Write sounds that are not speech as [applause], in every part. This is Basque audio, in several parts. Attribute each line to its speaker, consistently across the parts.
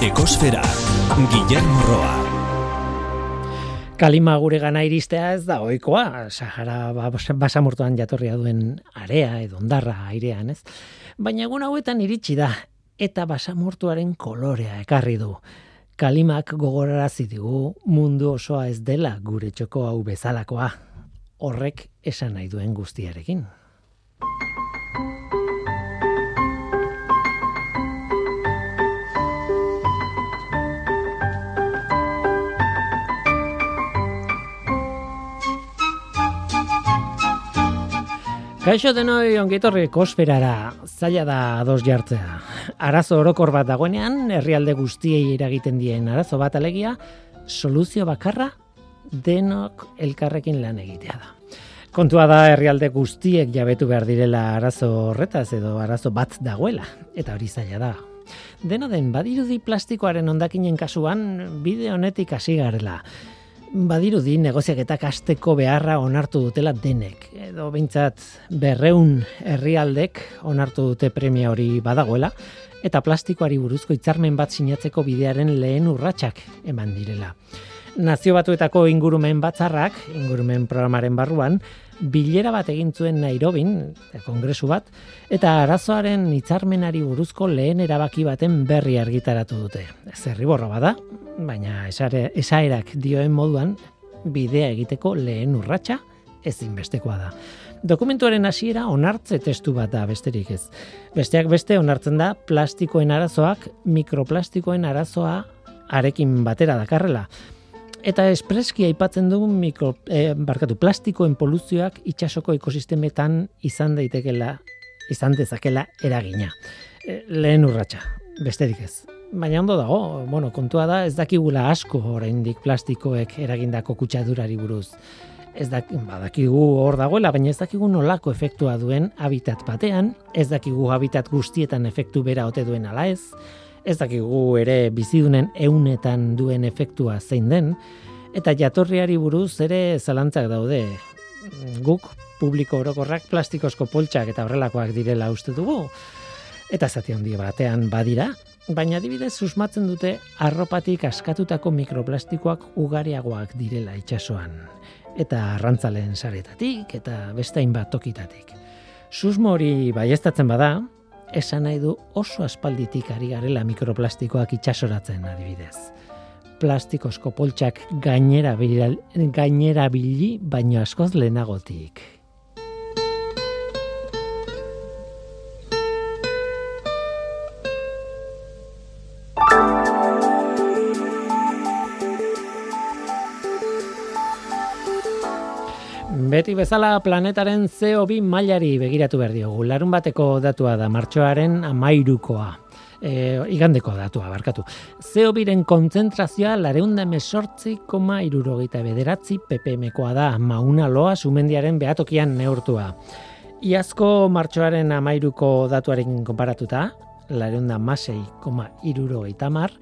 Speaker 1: Ekosfera, Guillermo Roa.
Speaker 2: Kalima gure gana iristea ez da ohikoa, Sahara ba, basamortuan jatorria duen area edo ondarra airean, ez? Baina egun hauetan iritsi da eta basamortuaren kolorea ekarri du. Kalimak gogorarazi digu mundu osoa ez dela gure txoko hau bezalakoa. Horrek esan nahi duen guztiarekin. Kaixo denoi ongitorri kosferara, zaila da ados jartzea. Arazo orokor bat dagoenean, herrialde guztiei eragiten dien arazo bat alegia, soluzio bakarra denok elkarrekin lan egitea da. Kontua da herrialde guztiek jabetu behar direla arazo horretaz edo arazo bat dagoela, eta hori zaila da. Dena den, badirudi plastikoaren ondakinen kasuan, bide honetik hasi garela badirudi negoziak eta kasteko beharra onartu dutela denek. Edo bintzat berreun herrialdek onartu dute premia hori badagoela, eta plastikoari buruzko hitzarmen bat sinatzeko bidearen lehen urratsak eman direla. Nazio batuetako ingurumen batzarrak, ingurumen programaren barruan, bilera bat egin zuen Nairobin, kongresu bat, eta arazoaren hitzarmenari buruzko lehen erabaki baten berri argitaratu dute. Zerriborra bada, baina esare, esaerak dioen moduan, bidea egiteko lehen urratsa ezinbestekoa da. Dokumentuaren hasiera onartze testu bat da besterik ez. Besteak beste onartzen da plastikoen arazoak mikroplastikoen arazoa arekin batera dakarrela. Eta espreski aipatzen du mikro, eh, barkatu, plastikoen poluzioak itxasoko ekosistemetan izan daitekela, izan dezakela eragina. E, lehen urratsa, besterik ez. Baina ondo dago, bueno, kontua da ez dakigula asko oraindik plastikoek eragindako kutsadurari buruz. Ez dak, badakigu hor dagoela, baina ez dakigu nolako efektua duen habitat batean, ez dakigu habitat guztietan efektu bera ote duen ala ez, ez dakigu ere bizidunen eunetan duen efektua zein den, eta jatorriari buruz ere zalantzak daude. Guk publiko orokorrak plastikozko poltsak eta horrelakoak direla uste dugu, eta zati handi batean badira, baina adibidez susmatzen dute arropatik askatutako mikroplastikoak ugariagoak direla itsasoan eta arrantzaleen saretatik eta bestain bat tokitatik. Susmo hori baiestatzen bada, esan nahi du oso aspalditik ari garela mikroplastikoak itxasoratzen adibidez. Plastikozko poltsak gainera, gainera bili baino askoz lehenagotik. Beti bezala planetaren CO2 mailari begiratu behar diogu. Larun bateko datua da martxoaren amairukoa. E, igandeko datua, barkatu. CO2-ren kontzentrazioa lareunda mesortzi koma irurogeita bederatzi ppm-koa da mauna loa sumendiaren behatokian neurtua. Iazko martxoaren amairuko datuarekin konparatuta, lareunda masei koma irurogeita mar,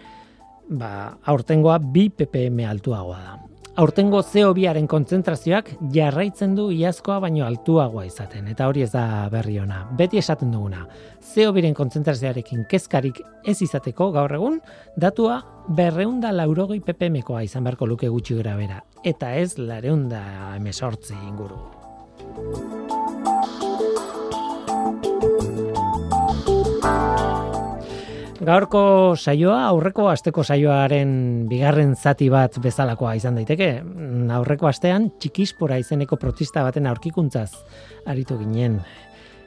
Speaker 2: ba, aurtengoa bi ppm altuagoa da aurtengo CO2aren kontzentrazioak jarraitzen du iazkoa baino altuagoa izaten, eta hori ez da berri ona. Beti esaten duguna, CO2ren kontzentrazioarekin kezkarik ez izateko gaur egun, datua berreunda laurogoi ppmkoa izan beharko luke gutxi gara bera, eta ez lareunda emesortzi inguru. Gaurko saioa, aurreko asteko saioaren bigarren zati bat bezalakoa izan daiteke. Mm, aurreko astean txikispora izeneko protista baten aurkikuntzaz aritu ginen.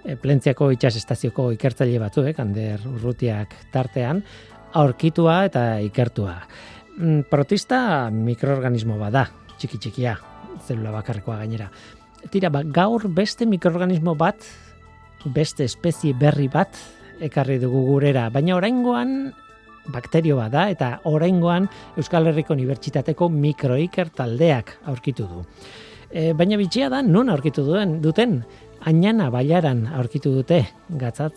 Speaker 2: E, Plentziako itxas estazioko ikertzaile batzuek, Ander Urrutiak tartean, aurkitua eta ikertua. Mm, protista mikroorganismo bada, txiki txikia, zelula bakarrekoa gainera. Tira, ba, gaur beste mikroorganismo bat, beste espezie berri bat, ekarri dugu gurera, baina oraingoan bakterio bada eta oraingoan Euskal Herriko Unibertsitateko mikroiker taldeak aurkitu du. E, baina bitxia da non aurkitu duen duten? Ainana baiaran aurkitu dute. Gatzat,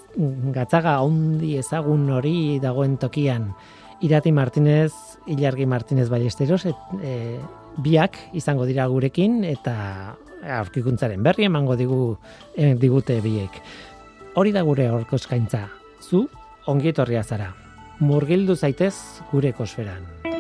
Speaker 2: gatzaga ondi ezagun hori dagoen tokian. Irati Martinez, Ilargi Martinez Ballesteros et, e, biak izango dira gurekin eta aurkikuntzaren berri emango digu e, digute biek hori da gure horko eskaintza. Zu, ongi etorria zara. murgildu zaitez gure ekosferan.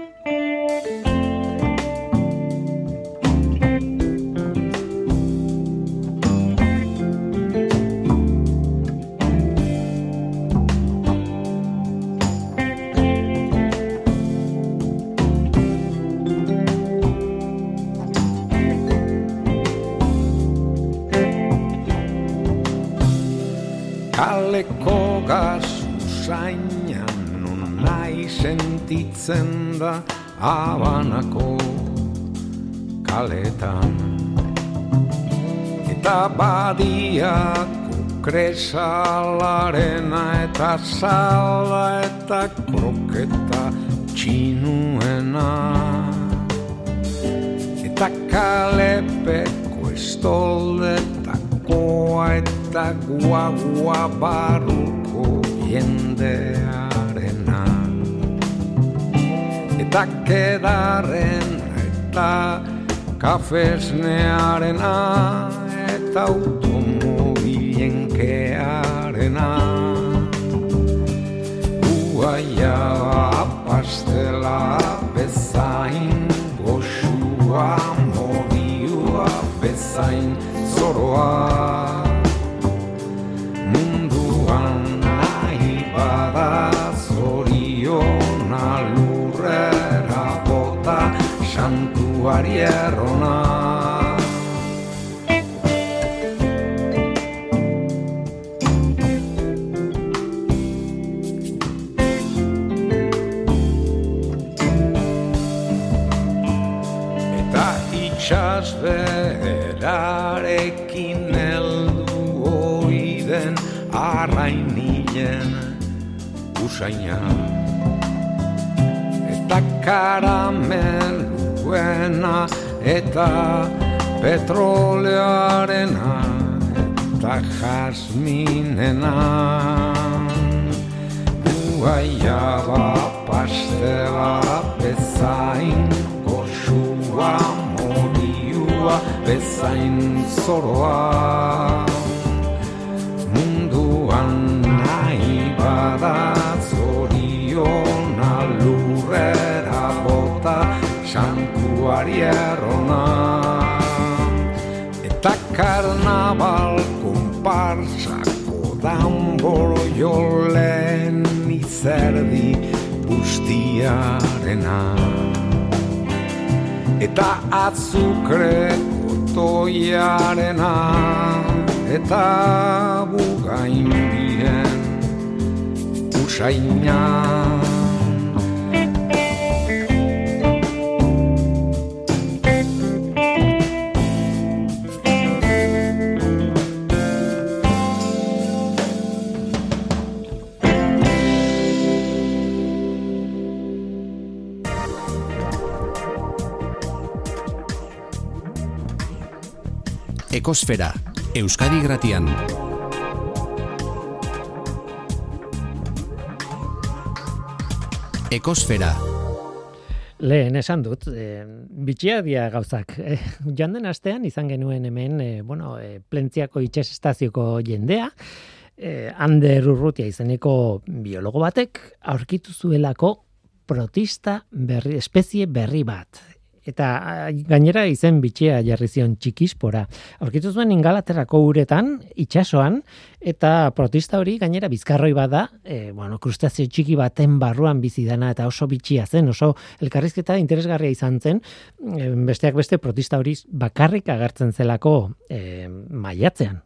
Speaker 3: Sentitzen da abanako kaletan. Eta badiak ukresalarena eta sala eta kroketa txinuena. Eta kalepeko estoletakoa eta guagua baruko jendea eta kedarren eta kafesnearena eta automobilen kearena. Uaia pastela bezain goxua modiua bezain zoroa santuari errona. Eta itxas berarekin eldu oiden arrainien usaina. Eta karamel buena eta petrolearena eta jasminena. Guaia ba pastela bezain goxua moriua bezain zoroa. Munduan nahi bada zoriona lurrera. bota santuari errona. Eta karnaval konparsako danboro jolen izerdi bustiarena eta azukre toiarena eta bugain diren usainan
Speaker 1: Ekosfera, Euskadi Gratian. Ekosfera.
Speaker 2: Lehen esan dut, e, bitxia dia gauzak. [laughs] E, joan den astean izan genuen hemen, e, bueno, e, plentziako itxas estazioko jendea, e, Ander Urrutia izeneko biologo batek, aurkitu zuelako protista berri, espezie berri bat eta gainera izen bitxea jarri zion txikispora. Aurkitu zuen ingalaterrako uretan, itsasoan eta protista hori gainera bizkarroi bada, e, bueno, krustazio txiki baten barruan bizi dana eta oso bitxia zen, oso elkarrizketa interesgarria izan zen, e, besteak beste protista hori bakarrik agertzen zelako e, maiatzean.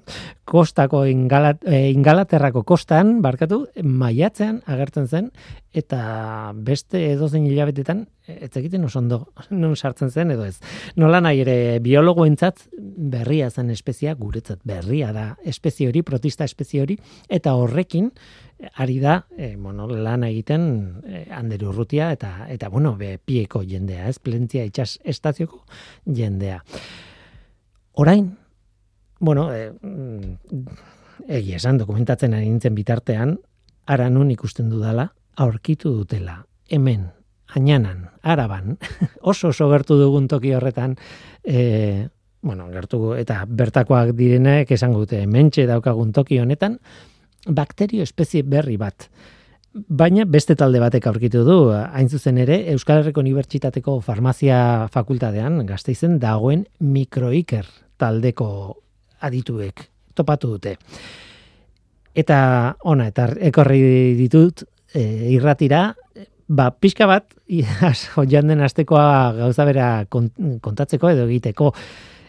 Speaker 2: [laughs] Kostako ingalat, e, ingalaterrako kostan, barkatu, maiatzean agertzen zen, eta beste edozein hilabetetan ez egiten oso ondo [laughs] non sartzen zen edo ez. Nola nahi ere biologoentzat berria zen espezia guretzat berria da espezie hori protista espezie hori eta horrekin ari da e, bueno, lan egiten e, Anderu Urrutia eta eta bueno be pieko jendea, ez plentzia itsas estazioko jendea. Orain bueno, e, egia esan dokumentatzen ari nintzen bitartean, ara nun ikusten dudala, aurkitu dutela, hemen, ainanan, araban, [laughs] oso oso gertu dugun toki horretan, e, bueno, gertu eta bertakoak direnek esango dute, mentxe daukagun toki honetan, bakterio espezie berri bat. Baina beste talde batek aurkitu du, hain zuzen ere, Euskal Herriko Unibertsitateko Farmazia Fakultatean gazteizen dagoen mikroiker taldeko adituek topatu dute. Eta ona, eta ekorri ditut e, irratira, ba, pixka bat, [laughs] joan den astekoa gauza bera kontatzeko edo egiteko,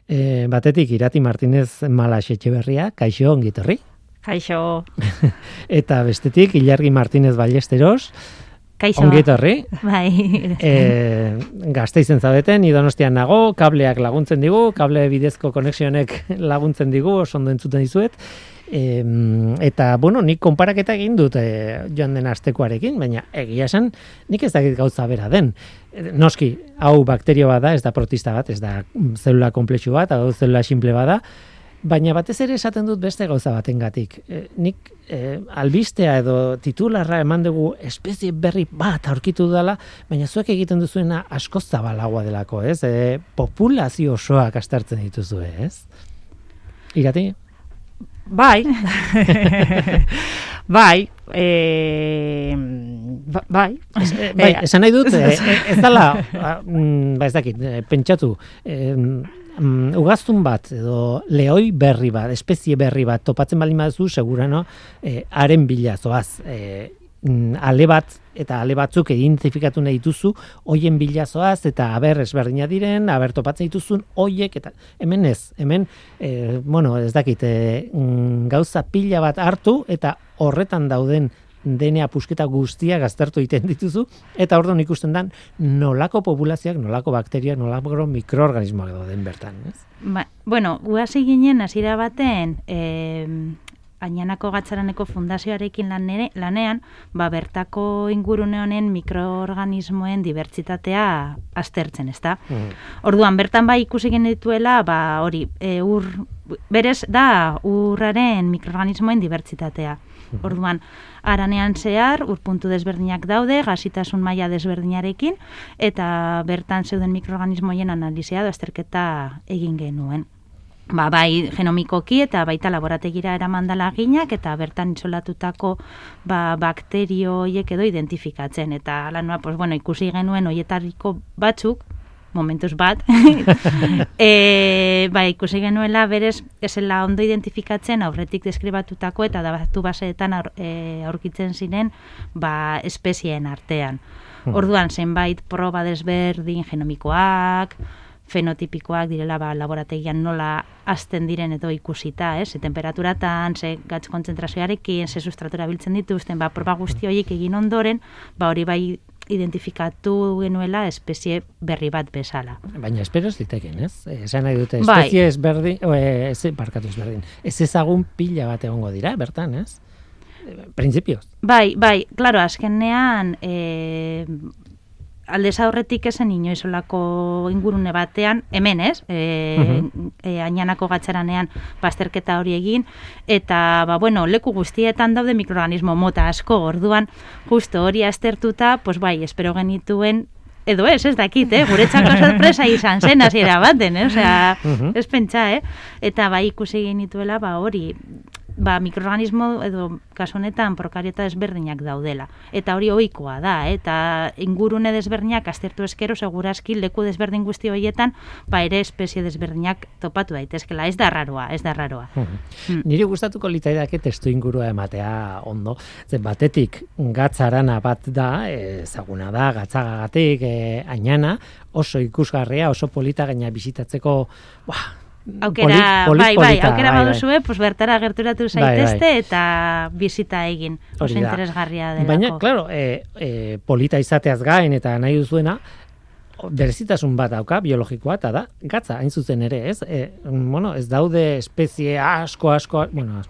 Speaker 2: e, batetik Irati Martinez Malas Etxeberria, kaixo ongitorri.
Speaker 4: Kaixo. [laughs]
Speaker 2: Eta bestetik, Ilargi Martínez Ballesteros.
Speaker 4: Kaixo.
Speaker 2: Ongetorri. [laughs]
Speaker 4: Bai.
Speaker 2: E, gazte izen zabeten, idonostian nago, kableak laguntzen digu, kable bidezko konexionek [laughs] laguntzen digu, oso ondo entzuten dizuet. E, eta, bueno, nik konparaketa egin dut e, joan den astekoarekin, baina egia esan, nik ez dakit gauza bera den. E, noski, hau bakterio bada, ez da protista bat, ez da zelula komplexu bat, hau zelula simple bada, Baina batez ere esaten dut beste gauza batengatik. E, nik e, albistea edo titularra eman dugu espezie berri bat aurkitu dela, baina zuek egiten duzuena asko zabalagoa delako, ez? E, populazio osoak astartzen dituzu, ez? Irati?
Speaker 4: Bai. [laughs] bai. E, bai.
Speaker 2: E, bai, esan nahi dut, e, [laughs] ez dala, mm, ba ez dakit, pentsatu, e, um, ugaztun bat edo lehoi berri bat, espezie berri bat topatzen baldin baduzu segura no, e, haren bila zoaz, e, ale bat eta ale batzuk identifikatu nahi dituzu, hoien bila zoaz eta aber ezberdina diren, aber topatzen dituzun hoiek eta hemen ez, hemen e, bueno, ez dakit, e, gauza pila bat hartu eta horretan dauden DNA pusketa guztia gaztertu egiten dituzu, eta orduan ikusten dan nolako populazioak, nolako bakteriak, nolako mikroorganismoak dauden bertan. Ez?
Speaker 4: Ba, bueno, guazi ginen hasiera baten, e, Añanako Gatzaraneko Fundazioarekin lanean, ba, bertako ingurune honen mikroorganismoen dibertsitatea aztertzen, ezta? Mm. Orduan, bertan bai ikusi genituela, ba, hori, e, ur, berez da urraren mikroorganismoen dibertsitatea. Orduan, aranean zehar, urpuntu desberdinak daude, gazitasun maila desberdinarekin, eta bertan zeuden mikroorganismoien analizia da azterketa egin genuen. Ba, bai genomikoki eta baita laborategira eramandala ginak eta bertan isolatutako ba, bakterioiek edo identifikatzen. Eta lan, pues, bueno, ikusi genuen oietariko batzuk, momentuz bat, [laughs] e, ba, ikusi genuela berez esela ondo identifikatzen aurretik deskribatutako eta datu baseetan e, aurkitzen ziren ba, espezieen artean. Hmm. Orduan, zenbait proba desberdin genomikoak, fenotipikoak direla ba, laborategian nola azten diren edo ikusita, ez? Ze temperaturatan, ze gatz kontzentrazioarekin, ze sustratura biltzen dituzten, ba, proba guzti horiek egin ondoren, ba, hori bai identifikatu genuela espezie berri bat bezala.
Speaker 2: Baina espero ez diteken, ez? Esan nahi dute, bai. espezie bai. ez berdin, o, ez, barkatu ez berdin, ez ezagun pila bat egongo dira, bertan, ez? Principios.
Speaker 4: Bai, bai, claro, azkenean, eh, aldez aurretik esen inoizolako ingurune batean, hemen ez, e, uh e, ainianako gatzaranean pasterketa hori egin, eta, ba, bueno, leku guztietan daude mikroorganismo mota asko, orduan, justo hori aztertuta, pues bai, espero genituen, edo ez, ez dakit, eh? guretzako sorpresa izan zen, hasiera baten, eh? Osea, ez pentsa, eh? Eta bai ikusi genituela, ba hori, ba, mikroorganismo edo kasu honetan prokariota desberdinak daudela. Eta hori ohikoa da, eh? eta ingurune desberdinak aztertu eskero segurazki leku desberdin guzti horietan ba ere espezie desberdinak topatu daitezkela. Ez da raroa, ez da raroa.
Speaker 2: Hmm. Niri gustatuko litzaidake testu ingurua ematea ondo. Zen batetik gatzarana bat da, ezaguna da, gatzagagatik, eh, ainana, oso ikusgarria, oso polita gaina bizitatzeko, ba,
Speaker 4: aukera, bai, bai, aukera bai, baduzue, bai. pues bertara gerturatu zaitezte bai, bai. eta bizita egin. Oso interesgarria delako.
Speaker 2: Baina, claro, e, e, polita izateaz gain eta nahi duzuena, berezitasun bat dauka, biologikoa, eta da, gatza, hain zuzen ere, ez? E, bueno, ez daude espezie asko, asko, bueno,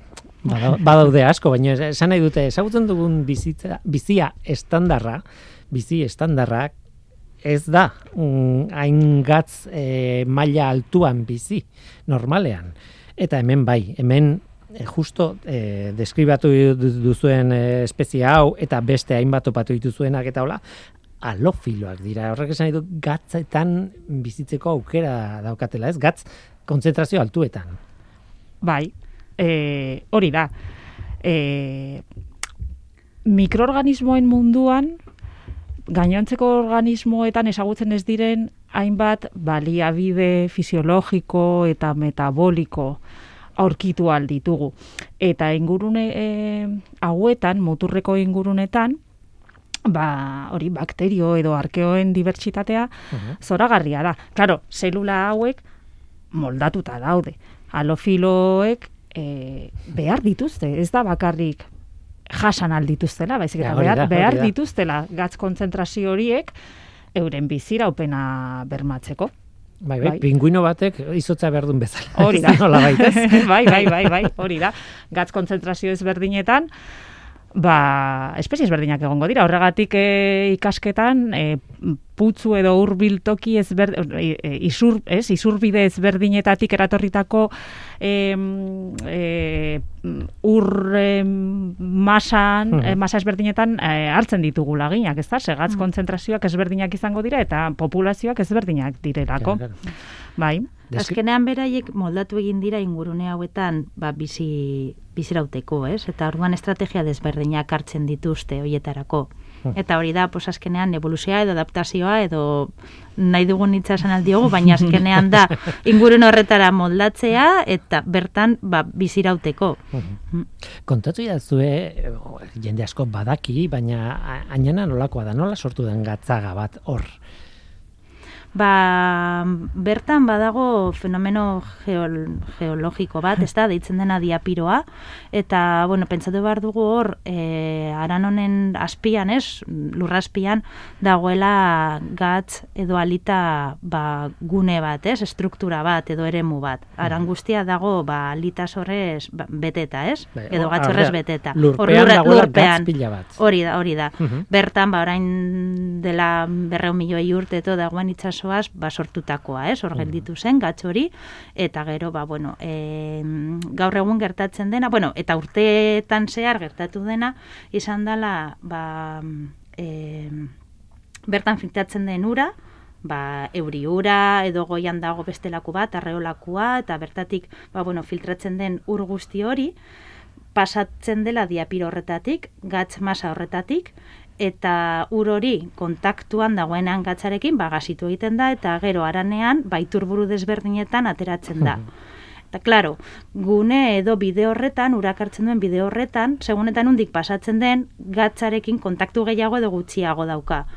Speaker 2: [laughs] badaude asko, baina esan nahi dute, esagutzen dugun bizitza, bizia estandarra, bizi estandarrak, ez da mm, hain gatz e, maila altuan bizi normalean. Eta hemen bai, hemen e, justo e, deskribatu duzuen e, espezie hau eta beste hainbat topatu dituzuenak eta hola, alofiloak dira. Horrek esan ditu gatzetan bizitzeko aukera daukatela, ez? Gatz kontzentrazio altuetan.
Speaker 5: Bai, e, hori da. E, mikroorganismoen munduan, gainontzeko organismoetan ezagutzen ez diren hainbat baliabide fisiologiko eta metaboliko aurkitu ditugu. Eta ingurune e, hauetan, muturreko ingurunetan, ba, hori bakterio edo arkeoen dibertsitatea zoragarria da. Claro, zelula hauek moldatuta daude. Alofiloek e, behar dituzte, ez da bakarrik jasan aldituztela, baizik eta
Speaker 2: Ja,
Speaker 5: behar,
Speaker 2: da,
Speaker 5: behar
Speaker 2: da.
Speaker 5: dituztela gatz kontzentrazio horiek euren biziraupena bermatzeko.
Speaker 2: Bai, bai,
Speaker 5: Bai.
Speaker 2: pinguino batek izotza behar duen bezala. [laughs]
Speaker 5: Hori da.
Speaker 2: Nola [laughs]
Speaker 5: bai, bai, bai, bai, hori da. Gatz kontzentrazio ezberdinetan, ba, espezie ezberdinak egongo dira. Horregatik e, ikasketan, e, putzu edo hurbil toki ezber, e, e, isur, ez, isurbide ezberdinetatik eratorritako e, e, ur e, masan,
Speaker 2: Mhm.
Speaker 5: e, masa ezberdinetan e, hartzen ditugu laginak, ez da? Segatz kontzentrazioak ezberdinak izango dira eta populazioak ezberdinak direlako.
Speaker 2: Claro, claro.
Speaker 5: Bai.
Speaker 4: Azkenean beraiek moldatu egin dira ingurune hauetan ba, bizi, bizirauteko, ez? Eta orduan estrategia desberdinak hartzen dituzte hoietarako. Eta hori da, pues azkenean evoluzioa edo adaptazioa edo nahi dugun hitza esan aldiogu, baina azkenean da [laughs] ingurune horretara moldatzea eta bertan ba, bizirauteko. Mm.
Speaker 2: Kontatu zue jende asko badaki, baina ainana nolakoa da, nola sortu den gatzaga bat hor.
Speaker 4: Ba, bertan badago fenomeno geol, geologiko bat, ez da, deitzen dena diapiroa, eta, bueno, pentsatu behar dugu hor, e, aran honen azpian, ez, lurra azpian, dagoela gatz edo alita ba, gune bat, ez, estruktura bat edo eremu bat. Aran guztia dago, ba, alita sorrez ba, beteta, ez,
Speaker 2: Bai,
Speaker 4: edo
Speaker 2: hor-
Speaker 4: gatz horrez
Speaker 2: hor-
Speaker 4: beteta.
Speaker 2: lurpean
Speaker 4: Hor
Speaker 2: dagoela
Speaker 4: lurpean.
Speaker 2: bat.
Speaker 4: Hori da, hori da.
Speaker 2: Mhm.
Speaker 4: Bertan, ba, orain dela berreun milioi urte eto dagoen itsasoaz ba, sortutakoa, ez? Hor gelditu zen, gatz hori, eta gero, ba, bueno, e, gaur egun gertatzen dena, bueno, eta urteetan zehar gertatu dena, izan dela, ba, e, bertan fintatzen den ura, ba, euri ura, edo goian dago bestelako bat, arreolakua, eta bertatik, ba, bueno, filtratzen den ur guzti hori, pasatzen dela diapiro horretatik, gatz masa horretatik, eta ur hori kontaktuan dagoenean gatzarekin bagasitu egiten da, eta gero aranean baiturburu desberdinetan ateratzen da. [laughs] Eta, klaro, gune edo bide horretan, urak hartzen duen bide horretan, segunetan undik pasatzen den, gatzarekin kontaktu gehiago edo gutxiago dauka.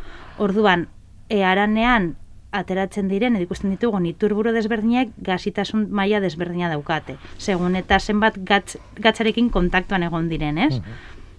Speaker 4: Orduan, e, aranean ateratzen diren, edo ikusten ditugu, niturburu desberdinak gasitasun maila desberdina daukate. Segun eta zenbat gatz, gatzarekin kontaktuan egon diren, ez?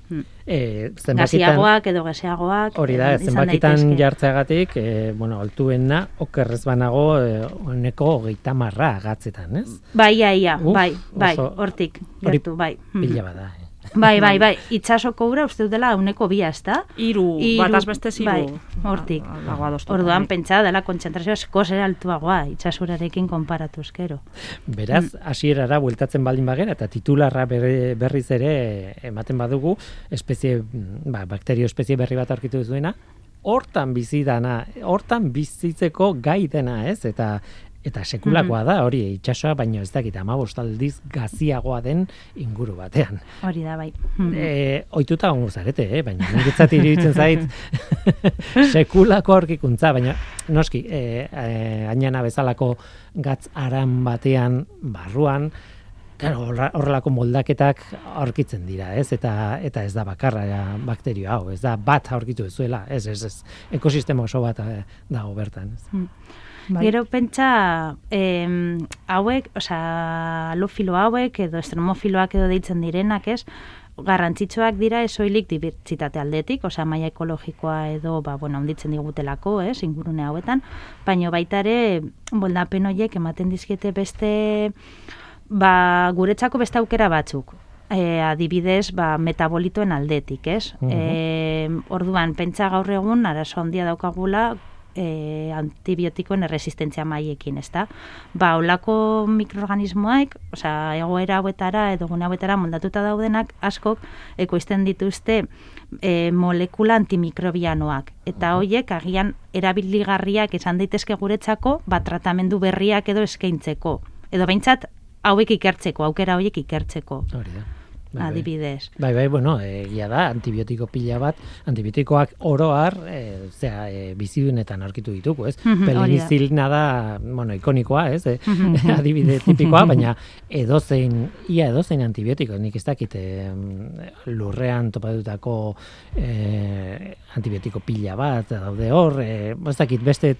Speaker 2: E, zenbakitan,
Speaker 4: Gaziagoak edo gaseagoak.
Speaker 2: hori da,
Speaker 4: eh,
Speaker 2: zenbakitan jartzeagatik, e, bueno, altuena, okerrez banago, e, honeko hogeita marra gatzetan, ez?
Speaker 4: Bai, ia, ia,
Speaker 2: Uf,
Speaker 4: bai, bai, hortik, gertu, bai.
Speaker 2: Pila bada, eh?
Speaker 4: Bai, bai, bai, itxasoko ura uste dela uneko bia, ez da?
Speaker 5: Hiru,
Speaker 4: Hiru,
Speaker 5: bataz beste ziru.
Speaker 4: bai, hortik.
Speaker 5: Dago adostuta,
Speaker 4: Orduan
Speaker 5: bai.
Speaker 4: pentsa dela kontzentrazioa eskoz ere altuagoa, itsasurarekin konparatuz gero.
Speaker 2: Beraz,
Speaker 4: Mm.
Speaker 2: hasierara bueltatzen baldin bagera eta titularra berri- berriz ere ematen badugu, espezie, ba, bakterio espezie berri bat aurkitu duzuena, hortan bizi dana, hortan bizitzeko gai dena, ez? Eta eta sekulakoa da hori itsasoa baino ez dakit 15 aldiz gaziagoa den inguru batean.
Speaker 4: Hori da, bai. Mm.
Speaker 2: E, oituta gongo zarete, eh? baina niretzat iruditzen zait [laughs] sekulako aurkikuntza, baina noski, e, e, ainana bezalako gatz aran batean barruan, Claro, horrelako moldaketak aurkitzen dira, ez? Eta eta ez da bakarra ja, bakterio hau, ez da bat aurkitu duzuela, ez, ez, ez. Ekosistema oso bat eh, dago bertan, ez?
Speaker 5: Bai.
Speaker 4: Gero pentsa em, hauek, osea, alofilo hauek edo estromofiloak edo deitzen direnak, ez? garrantzitsuak dira esoilik dibertsitate aldetik, osea maila ekologikoa edo ba bueno, onditzen digutelako, ez, ingurune hauetan, baino baita ere moldapen horiek ematen dizkiete beste ba guretzako beste aukera batzuk. E, adibidez, ba, metabolitoen aldetik, ez?
Speaker 2: Mhm.
Speaker 4: E, orduan, pentsa gaur egun, arazo handia daukagula, e, antibiotikoen erresistentzia maiekin, ezta? Ba, olako mikroorganismoak, osea, egoera hauetara edo gune hauetara moldatuta daudenak askok ekoizten dituzte e, molekula antimikrobianoak. Eta hoiek agian erabiligarriak izan daitezke guretzako, ba, tratamendu berriak edo eskaintzeko. Edo behintzat hauek ikertzeko, aukera horiek ikertzeko.
Speaker 2: Hori da. bai.
Speaker 4: adibidez.
Speaker 2: Bai, bai, bueno, egia da, antibiotiko pila bat, antibiotikoak oroar, e, zera, e, bizidunetan aurkitu ditugu, ez?
Speaker 4: Hori da.
Speaker 2: Pelinizilina da, bueno, ikonikoa, ez? E, [laughs] adibide tipikoa, [laughs] baina edozein, ia edozein antibiotiko, nik ez dakit e, lurrean topatutako e, antibiotiko pila bat, daude hor, e, ez dakit beste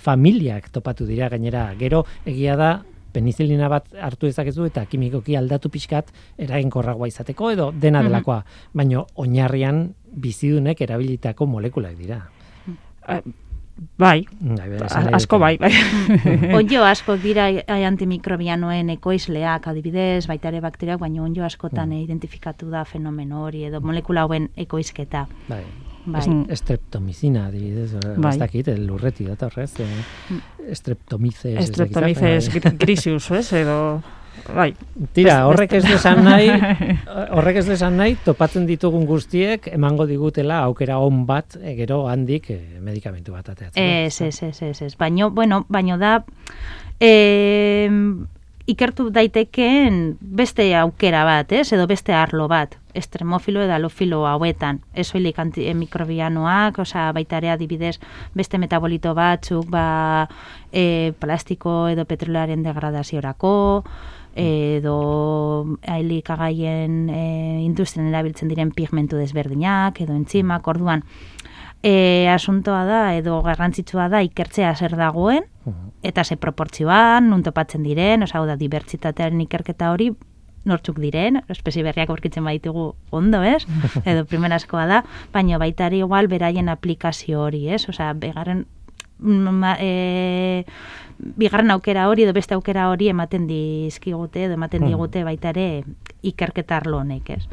Speaker 2: familiak topatu dira gainera, gero egia da penizilina bat hartu dezakezu eta kimikoki aldatu pixkat eraginkorragoa izateko edo dena
Speaker 4: Mhm.
Speaker 2: delakoa, baino oinarrian bizidunek erabilitako molekulak dira.
Speaker 5: Bai,
Speaker 2: Bai, bai, esan
Speaker 5: a-
Speaker 2: nahi
Speaker 5: asko
Speaker 2: dut.
Speaker 5: bai, bai. [laughs]
Speaker 4: Onjo asko dira antimikrobianoen ekoizleak adibidez, baita ere bakteriak, baina onjo askotan
Speaker 2: Mm.
Speaker 4: identifikatu da fenomeno hori edo molekula hauen ekoizketa.
Speaker 2: Bai.
Speaker 4: Bai.
Speaker 5: Mm.
Speaker 2: Estreptomizina, adibidez, bai.
Speaker 5: Bai.
Speaker 2: ez dakit, eh, streptomizes. ez dakit zer,
Speaker 5: Estreptomizes
Speaker 2: bai.
Speaker 5: gri- grisius, ez, edo... Bai,
Speaker 2: Tira, horrek ez du esan nahi, [laughs] horrek ez du esan nahi, topatzen ditugun guztiek emango digutela aukera on bat, gero handik e, medikamentu bat ateatzen.
Speaker 4: Ez, ez, ez, ez, ez. Baino, bueno, baino da, e, ikertu daitekeen beste aukera bat, ez? Edo beste arlo bat, estremofilo edo alofilo hauetan. Ez e, mikrobianoak, osea, baita ere adibidez, beste metabolito batzuk, ba, e, plastiko edo petrolearen degradaziorako, edo ailikagaien e, industrian erabiltzen diren pigmentu desberdinak, edo entzimak, orduan, e, asuntoa da, edo garrantzitsua da, ikertzea zer dagoen, eta ze proportzioan, nun topatzen diren, osa, hau da, dibertsitatearen ikerketa hori, nortzuk diren, espezie berriak aurkitzen baitugu ondo, ez? [laughs] Edo primerazkoa da, baina baita ere igual beraien aplikazio hori, ez? Osea, begarren ma, e, bigarren aukera hori edo beste aukera hori ematen dizkigute edo ematen
Speaker 2: Mhm.
Speaker 4: digute baita ere ikerketa arlo honek, ez?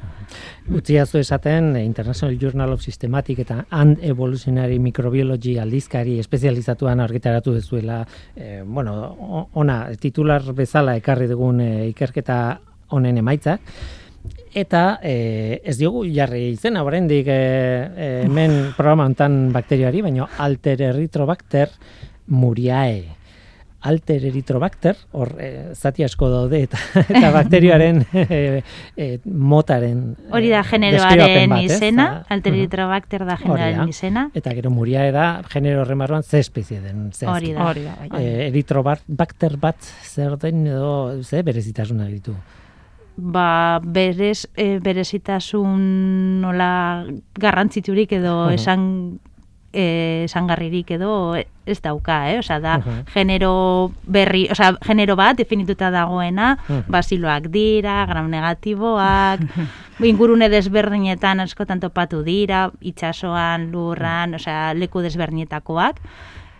Speaker 2: Utziazu esaten International Journal of Systematic eta and Evolutionary Microbiology aldizkari espezializatuan argitaratu dezuela, eh, bueno, ona titular bezala ekarri dugun eh, ikerketa honen emaitzak, eta eh, ez diogu jarri izena oraindik eh, eh, hemen programa hontan bakterioari, baino Alter Erythrobacter muriae. Alter Erythrobacter, hor eh, zati asko daude eta, [laughs] eta bakterioaren eh, eh, motaren
Speaker 4: Hori da generoaren
Speaker 2: bat, ez?
Speaker 4: izena,
Speaker 2: Eta-
Speaker 4: Alteritrobacter da
Speaker 2: Hori
Speaker 4: generoaren
Speaker 2: da.
Speaker 4: izena.
Speaker 2: Eta gero muriae da genero horren barruan ze espezie den zehazki.
Speaker 4: Hori da.
Speaker 5: hori da, bai.
Speaker 2: Eh, eritrobacter bat zer den edo ze berezitasuna ditu.
Speaker 4: Ba, berez, e, berezitasun nola garrantziturik edo
Speaker 2: Mhm.
Speaker 4: esan e, esangarririk edo ez dauka, eh? Osea, da
Speaker 2: Mhm.
Speaker 4: genero berri, osea, genero bat definituta dagoena,
Speaker 2: Mhm.
Speaker 4: basiloak dira, gram negatiboak, [laughs] ingurune desberdinetan askotan topatu dira, itsasoan, lurran, osea, leku desberdinetakoak,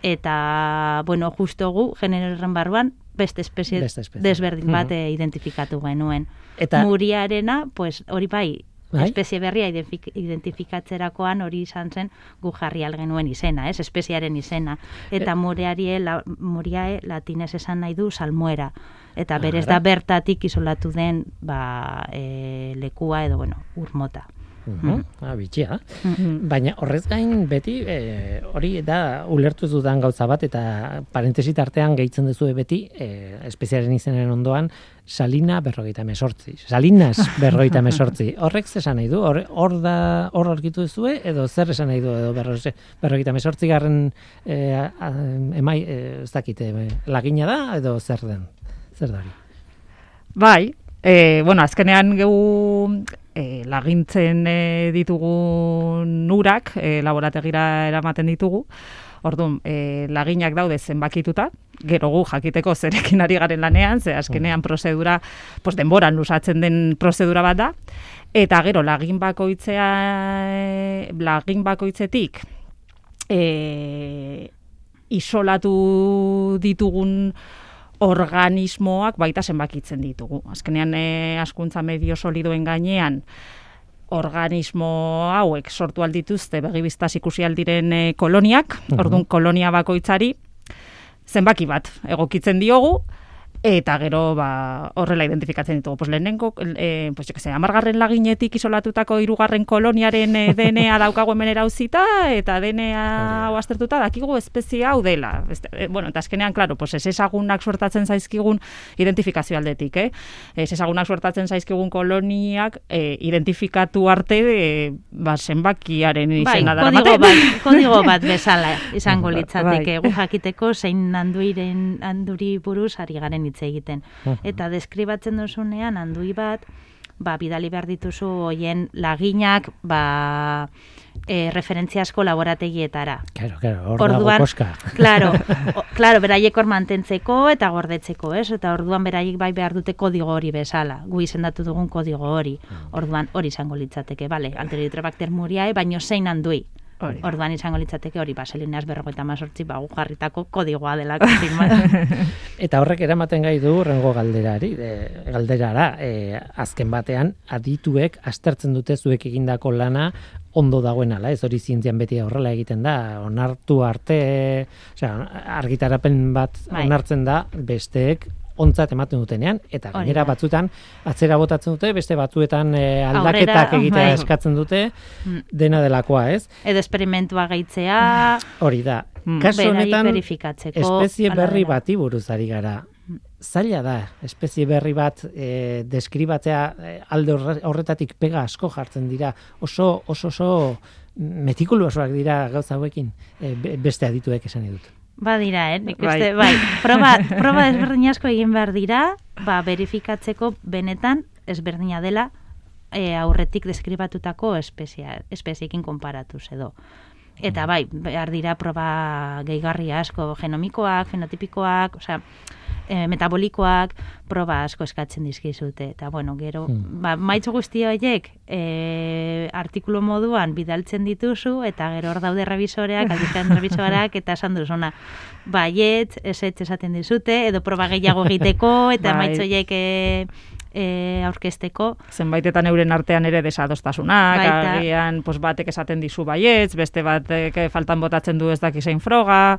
Speaker 4: eta, bueno, justo gu, generoren barruan, beste espezie,
Speaker 2: Beste espezie.
Speaker 4: desberdin bat
Speaker 2: Mhm.
Speaker 4: eh, identifikatu genuen.
Speaker 2: Eta
Speaker 4: Muriarena, pues, hori bai,
Speaker 2: Bai?
Speaker 4: espezie berria identifik- identifikatzerakoan hori izan zen gu jarri al genuen izena, ez? Espeziaren izena. Eta
Speaker 2: Eh.
Speaker 4: muriarie, la, muriae latinez esan nahi du salmuera. Eta berez
Speaker 2: Ara.
Speaker 4: da bertatik isolatu den ba, e, lekua edo, bueno, urmota.
Speaker 2: Mhm, ah, bitxia.
Speaker 5: Mhm.
Speaker 2: Baina horrez gain beti e, hori da ulertu dudan gauza bat eta parentesi tartean gehitzen duzu beti e, espeziaren izenen ondoan salina berrogeita mesortzi. Salinas [laughs] berrogeita mesortzi. Horrek ze esan nahi du? Hor, hor da hor aurkitu duzue edo zer esan nahi du edo berroze, berrogeita mesortzi garren e, a, emai, e, ez dakite, lagina da edo zer den? Zer da hori?
Speaker 5: Bai, e, bueno, azkenean geu e, lagintzen e, ditugun urak e, laborategira eramaten ditugu. Orduan, e, laginak daude zenbakituta, gero gu jakiteko zerekin ari garen lanean, ze azkenean prozedura, pues denboran lusatzen den prozedura bat da, eta gero lagin bakoitzea, lagin bakoitzetik, e, isolatu ditugun organismoak baita zenbakitzen ditugu. Azkenean e, askuntza medio solidoen gainean organismo hauek sortu aldituzte begibiztaz ikusi aldiren e, koloniak,
Speaker 2: Mhm.
Speaker 5: orduan kolonia bakoitzari zenbaki bat egokitzen diogu, Eta gero ba, horrela identifikatzen ditugu. Pues lehenengo, e, pues, jo amargarren laginetik isolatutako hirugarren koloniaren e, DNA daukagu hemen erauzita, eta DNA hau aztertuta dakigu espezie hau dela. Este, e, bueno, eta azkenean, klaro, pues, ez ezagunak suertatzen zaizkigun identifikazio aldetik, eh? Ez ezagunak suertatzen zaizkigun koloniak e, identifikatu arte de, ba, zenbakiaren
Speaker 4: Bai,
Speaker 5: izena dara
Speaker 4: kodigo bat, kodigo bat bezala [laughs] izango
Speaker 5: Bai.
Speaker 4: litzateke, gu jakiteko zein handuiren handuri buruz ari garen hitz egiten. Eta deskribatzen duzunean handui bat, ba, bidali behar dituzu hoien laginak, ba, e, referentziasko laborategietara.
Speaker 2: Claro, claro, hor
Speaker 4: Orduan,
Speaker 2: koska. [laughs]
Speaker 4: claro, o, claro, beraiek hor mantentzeko eta gordetzeko, ez? Eta orduan beraiek bai behar dute kodigo hori bezala, gu izendatu dugun kodigo hori. Orduan hori izango litzateke, bale, Enterobacter muriae, baino zein handui.
Speaker 5: Hori.
Speaker 4: Orduan izango litzateke hori baselineaz berrogeita mazortzi bagu jarritako kodigoa dela. [laughs] [laughs]
Speaker 2: Eta horrek eramaten gai du rengo galderari, e, galderara, e, azken batean adituek aztertzen dute zuek egindako lana ondo dagoen ala, ez hori zientzian beti horrela egiten da, onartu arte, osea, argitarapen bat
Speaker 4: Bai.
Speaker 2: onartzen da besteek ontzat ematen dutenean, eta gainera batzutan atzera botatzen dute, beste batzuetan e, aldaketak
Speaker 4: Aurrera,
Speaker 2: egitea
Speaker 4: bai.
Speaker 2: eskatzen dute,
Speaker 4: Mm.
Speaker 2: dena delakoa, ez?
Speaker 4: Edo esperimentua gaitzea,
Speaker 2: Hori da.
Speaker 5: Mm.
Speaker 2: Kasu honetan, espezie berri bati buruz ari gara. Zaila da, espezie berri bat e, deskribatzea e, alde horre- horretatik pega asko jartzen dira. Oso, oso, oso metikulosoak dira gauza hauekin, e, be- beste adituek esan dut.
Speaker 4: Badira, eh? Nik
Speaker 5: Bai.
Speaker 4: uste, bai. Proba, [laughs] proba ezberdin asko egin behar dira, ba, verifikatzeko benetan ezberdina dela e, aurretik deskribatutako espezia, espeziekin konparatuz edo. Eta bai, behar dira proba gehigarri asko, genomikoak, fenotipikoak, osea, e, metabolikoak, proba asko eskatzen dizkizute. Eta bueno, gero,
Speaker 2: Hmm.
Speaker 4: ba, maitzu guzti horiek e, artikulu moduan bidaltzen dituzu, eta gero hor daude revisoreak, [laughs] alditzen revisorak, eta esan duzuna, baiet, esetz esaten dizute, edo proba gehiago egiteko, eta
Speaker 5: Bai.
Speaker 4: maitzu horiek e, e, aurkezteko.
Speaker 5: zenbaitetan euren artean ere desadostasunak,
Speaker 4: Baita.
Speaker 5: agian pues, batek esaten dizu baietz, beste batek faltan botatzen du ez daki zein froga,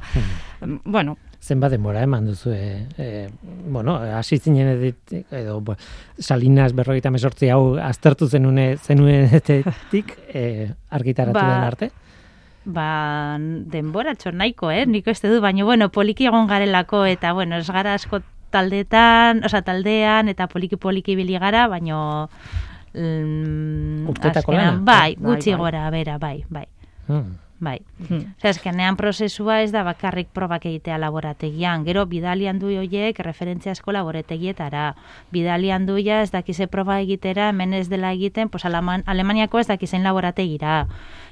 Speaker 2: Hmm.
Speaker 5: bueno,
Speaker 2: Zenbat denbora eman duzu, e, e, bueno, hasi zinen edo, edo bo, Salinas berrogeita mesortzi hau aztertu zenune, zenuenetik [laughs] e, argitaratu
Speaker 4: Ba,
Speaker 2: den arte?
Speaker 4: Ba, denbora nahiko, eh? Nik uste du, baina, bueno, poliki egon garelako, eta, bueno, ez gara asko taldetan, oza, taldean, eta poliki-poliki bili gara, baino... Mm,
Speaker 2: Urtetako lana?
Speaker 4: Bai,
Speaker 5: Bai,
Speaker 4: gutxi
Speaker 5: bai.
Speaker 4: gora, bera, bai, bai,
Speaker 2: Hmm.
Speaker 4: bai.
Speaker 5: hmm,
Speaker 4: Osea, azkenean prozesua ez da bakarrik probak egitea laborategian. Gero bidalian du hoiek referentziasko laborategietara. Bidalian du ja ez dakize proba egitera, hemen ez dela egiten, pues Alaman, Alemaniako ez dakizen laborategira.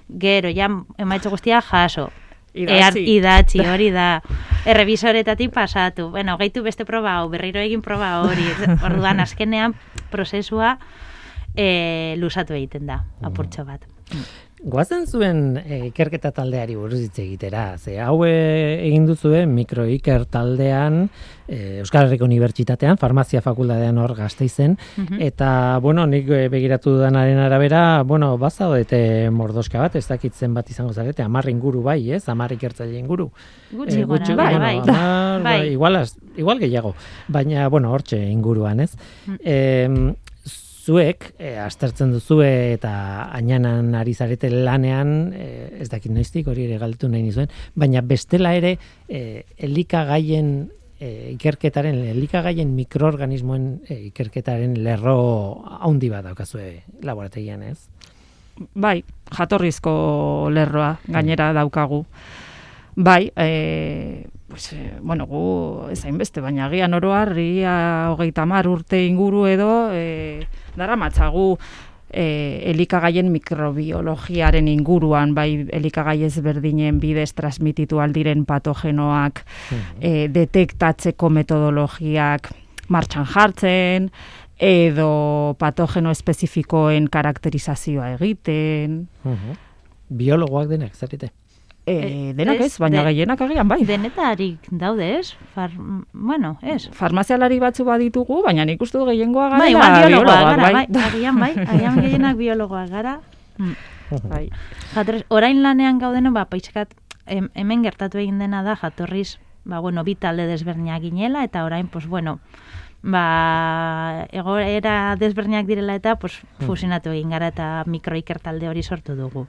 Speaker 4: Gero ja emaitzo guztia jaso.
Speaker 5: Idatzi.
Speaker 4: idatzi, hori da. [laughs] Errevisoretatik pasatu. Bueno, gaitu beste proba hau, berriro egin proba hori. [laughs] Orduan, azkenean, prozesua e, lusatu egiten da, apurtxo bat.
Speaker 2: Goazen zuen e, ikerketa taldeari buruz hitz egitera. Ze hau e, egin duzue mikroiker taldean e, Euskal Herriko Unibertsitatean, farmazia fakultatean hor gazteizen,
Speaker 4: Mhm.
Speaker 2: eta, bueno, nik e, begiratu dudanaren arabera, bueno, bazaudete mordoska bat, ez dakitzen bat izango zarete, amar inguru bai, ez? Amar ikertzaile inguru.
Speaker 4: Gutxi
Speaker 2: Eh,
Speaker 4: gora,
Speaker 2: gutxi,
Speaker 4: bai,
Speaker 2: bueno,
Speaker 4: bai.
Speaker 2: hamar,
Speaker 4: Bai.
Speaker 2: bai, igual, igual gehiago, baina, bueno, hortxe inguruan, ez?
Speaker 4: Mm.
Speaker 2: Em, zuek eh, aztertzen duzue eta ainanan ari zarete lanean, eh, ez dakit noiztik hori ere galdetu nahi nizuen, baina bestela ere eh, elikagaien eh, ikerketaren, elikagaien mikroorganismoen eh, ikerketaren lerro haundi bat daukazue laborategian, ez?
Speaker 5: bai, jatorrizko lerroa gainera daukagu. Bai, e, pues, e, bueno, gu ezain beste, baina agian oroar, ia hogeita mar urte inguru edo, e, dara matzagu e, elikagaien mikrobiologiaren inguruan, bai elikagai ezberdinen bidez transmititu aldiren patogenoak, e, detektatzeko metodologiak martxan jartzen, edo patogeno espezifikoen karakterizazioa egiten,
Speaker 2: Mhm. Biologoak denak, zarete.
Speaker 5: E, denak
Speaker 4: ez,
Speaker 5: baina
Speaker 4: de-
Speaker 5: gehienak agian bai.
Speaker 4: Denetarik daude, ez? Far, bueno, ez.
Speaker 5: Farmazialari batzu baditugu, baina nik uste du gehiengoa gara
Speaker 4: Bai, igual biologoak gara, bai.
Speaker 5: bai.
Speaker 4: Agian bai, agian gehienak biologoak gara. Mm.
Speaker 5: bai.
Speaker 4: Jatorriz, orain lanean gaudeno, ba, peixkat, hem- hemen gertatu egin dena da, jatorriz ba, bueno, bi talde desberdinak ginela, eta orain, pues, bueno, ba, egoera desberdinak direla eta pues, fusionatu egin gara eta mikroiker talde hori sortu dugu.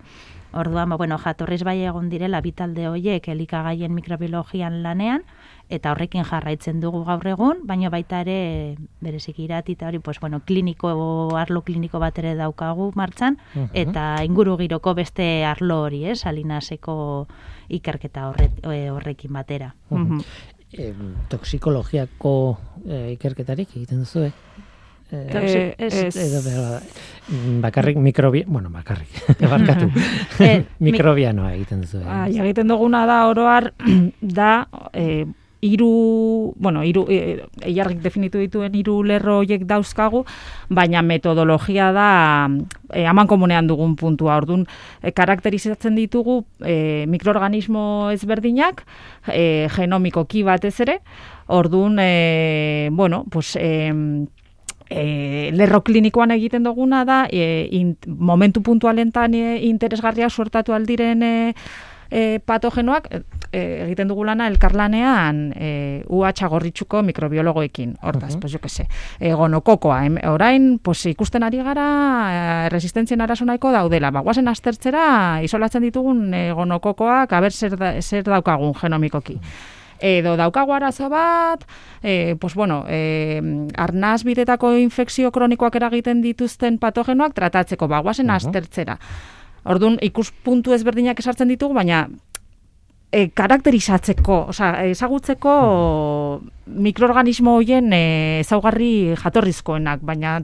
Speaker 4: Orduan, ba, bueno, jatorriz bai egon direla bi talde horiek elikagaien mikrobiologian lanean, eta horrekin jarraitzen dugu gaur egun, baina baita ere berezik irati eta hori, pues, bueno, kliniko, arlo kliniko bat ere daukagu martxan, eta inguru giroko beste arlo hori, eh, salinaseko ikerketa horret, eh, horrekin batera.
Speaker 5: Mhm.
Speaker 2: E, toksikologiako e, ikerketarik egiten duzu, eh? Eh,
Speaker 4: Toxi- ez-
Speaker 2: ez- edo bakarrik mikrobia, bueno, bakarrik, [laughs] [laughs] barkatu,
Speaker 4: Eh, mi- [laughs]
Speaker 2: mikrobianoa egiten duzu.
Speaker 5: Bai,
Speaker 2: Eh?
Speaker 5: egiten duguna da oroar [clears throat] da e, hiru, bueno, hiru e, eiarrik definitu dituen hiru lerro hoiek dauzkagu, baina metodologia da e, aman komunean dugun puntua. Ordun e, karakterizatzen ditugu e, mikroorganismo ezberdinak, e, genomikoki batez ere. Ordun e, bueno, pues e, e, lerro klinikoan egiten duguna da e, in, momentu puntualentan e, interesgarriak suertatu aldiren e, e, patogenoak e, egiten dugu lana elkarlanean e, UH gorritxuko mikrobiologoekin. Hortaz,
Speaker 2: Mhm.
Speaker 5: pues jo que se. E, gonokokoa, em, orain pues, ikusten ari gara e, resistentzien arazo nahiko daudela. Ba, guazen aztertzera isolatzen ditugun e, gonokokoak, aber zer, da, zer daukagun genomikoki edo daukagu arazo bat, e, pues bueno, e, arnaz bidetako infekzio kronikoak eragiten dituzten patogenoak tratatzeko bagoazen
Speaker 2: Mhm.
Speaker 5: aztertzera. Orduan, ikuspuntu ezberdinak esartzen ditugu, baina e, karakterizatzeko, osea, ezagutzeko mikroorganismo hoien e, ezaugarri jatorrizkoenak, baina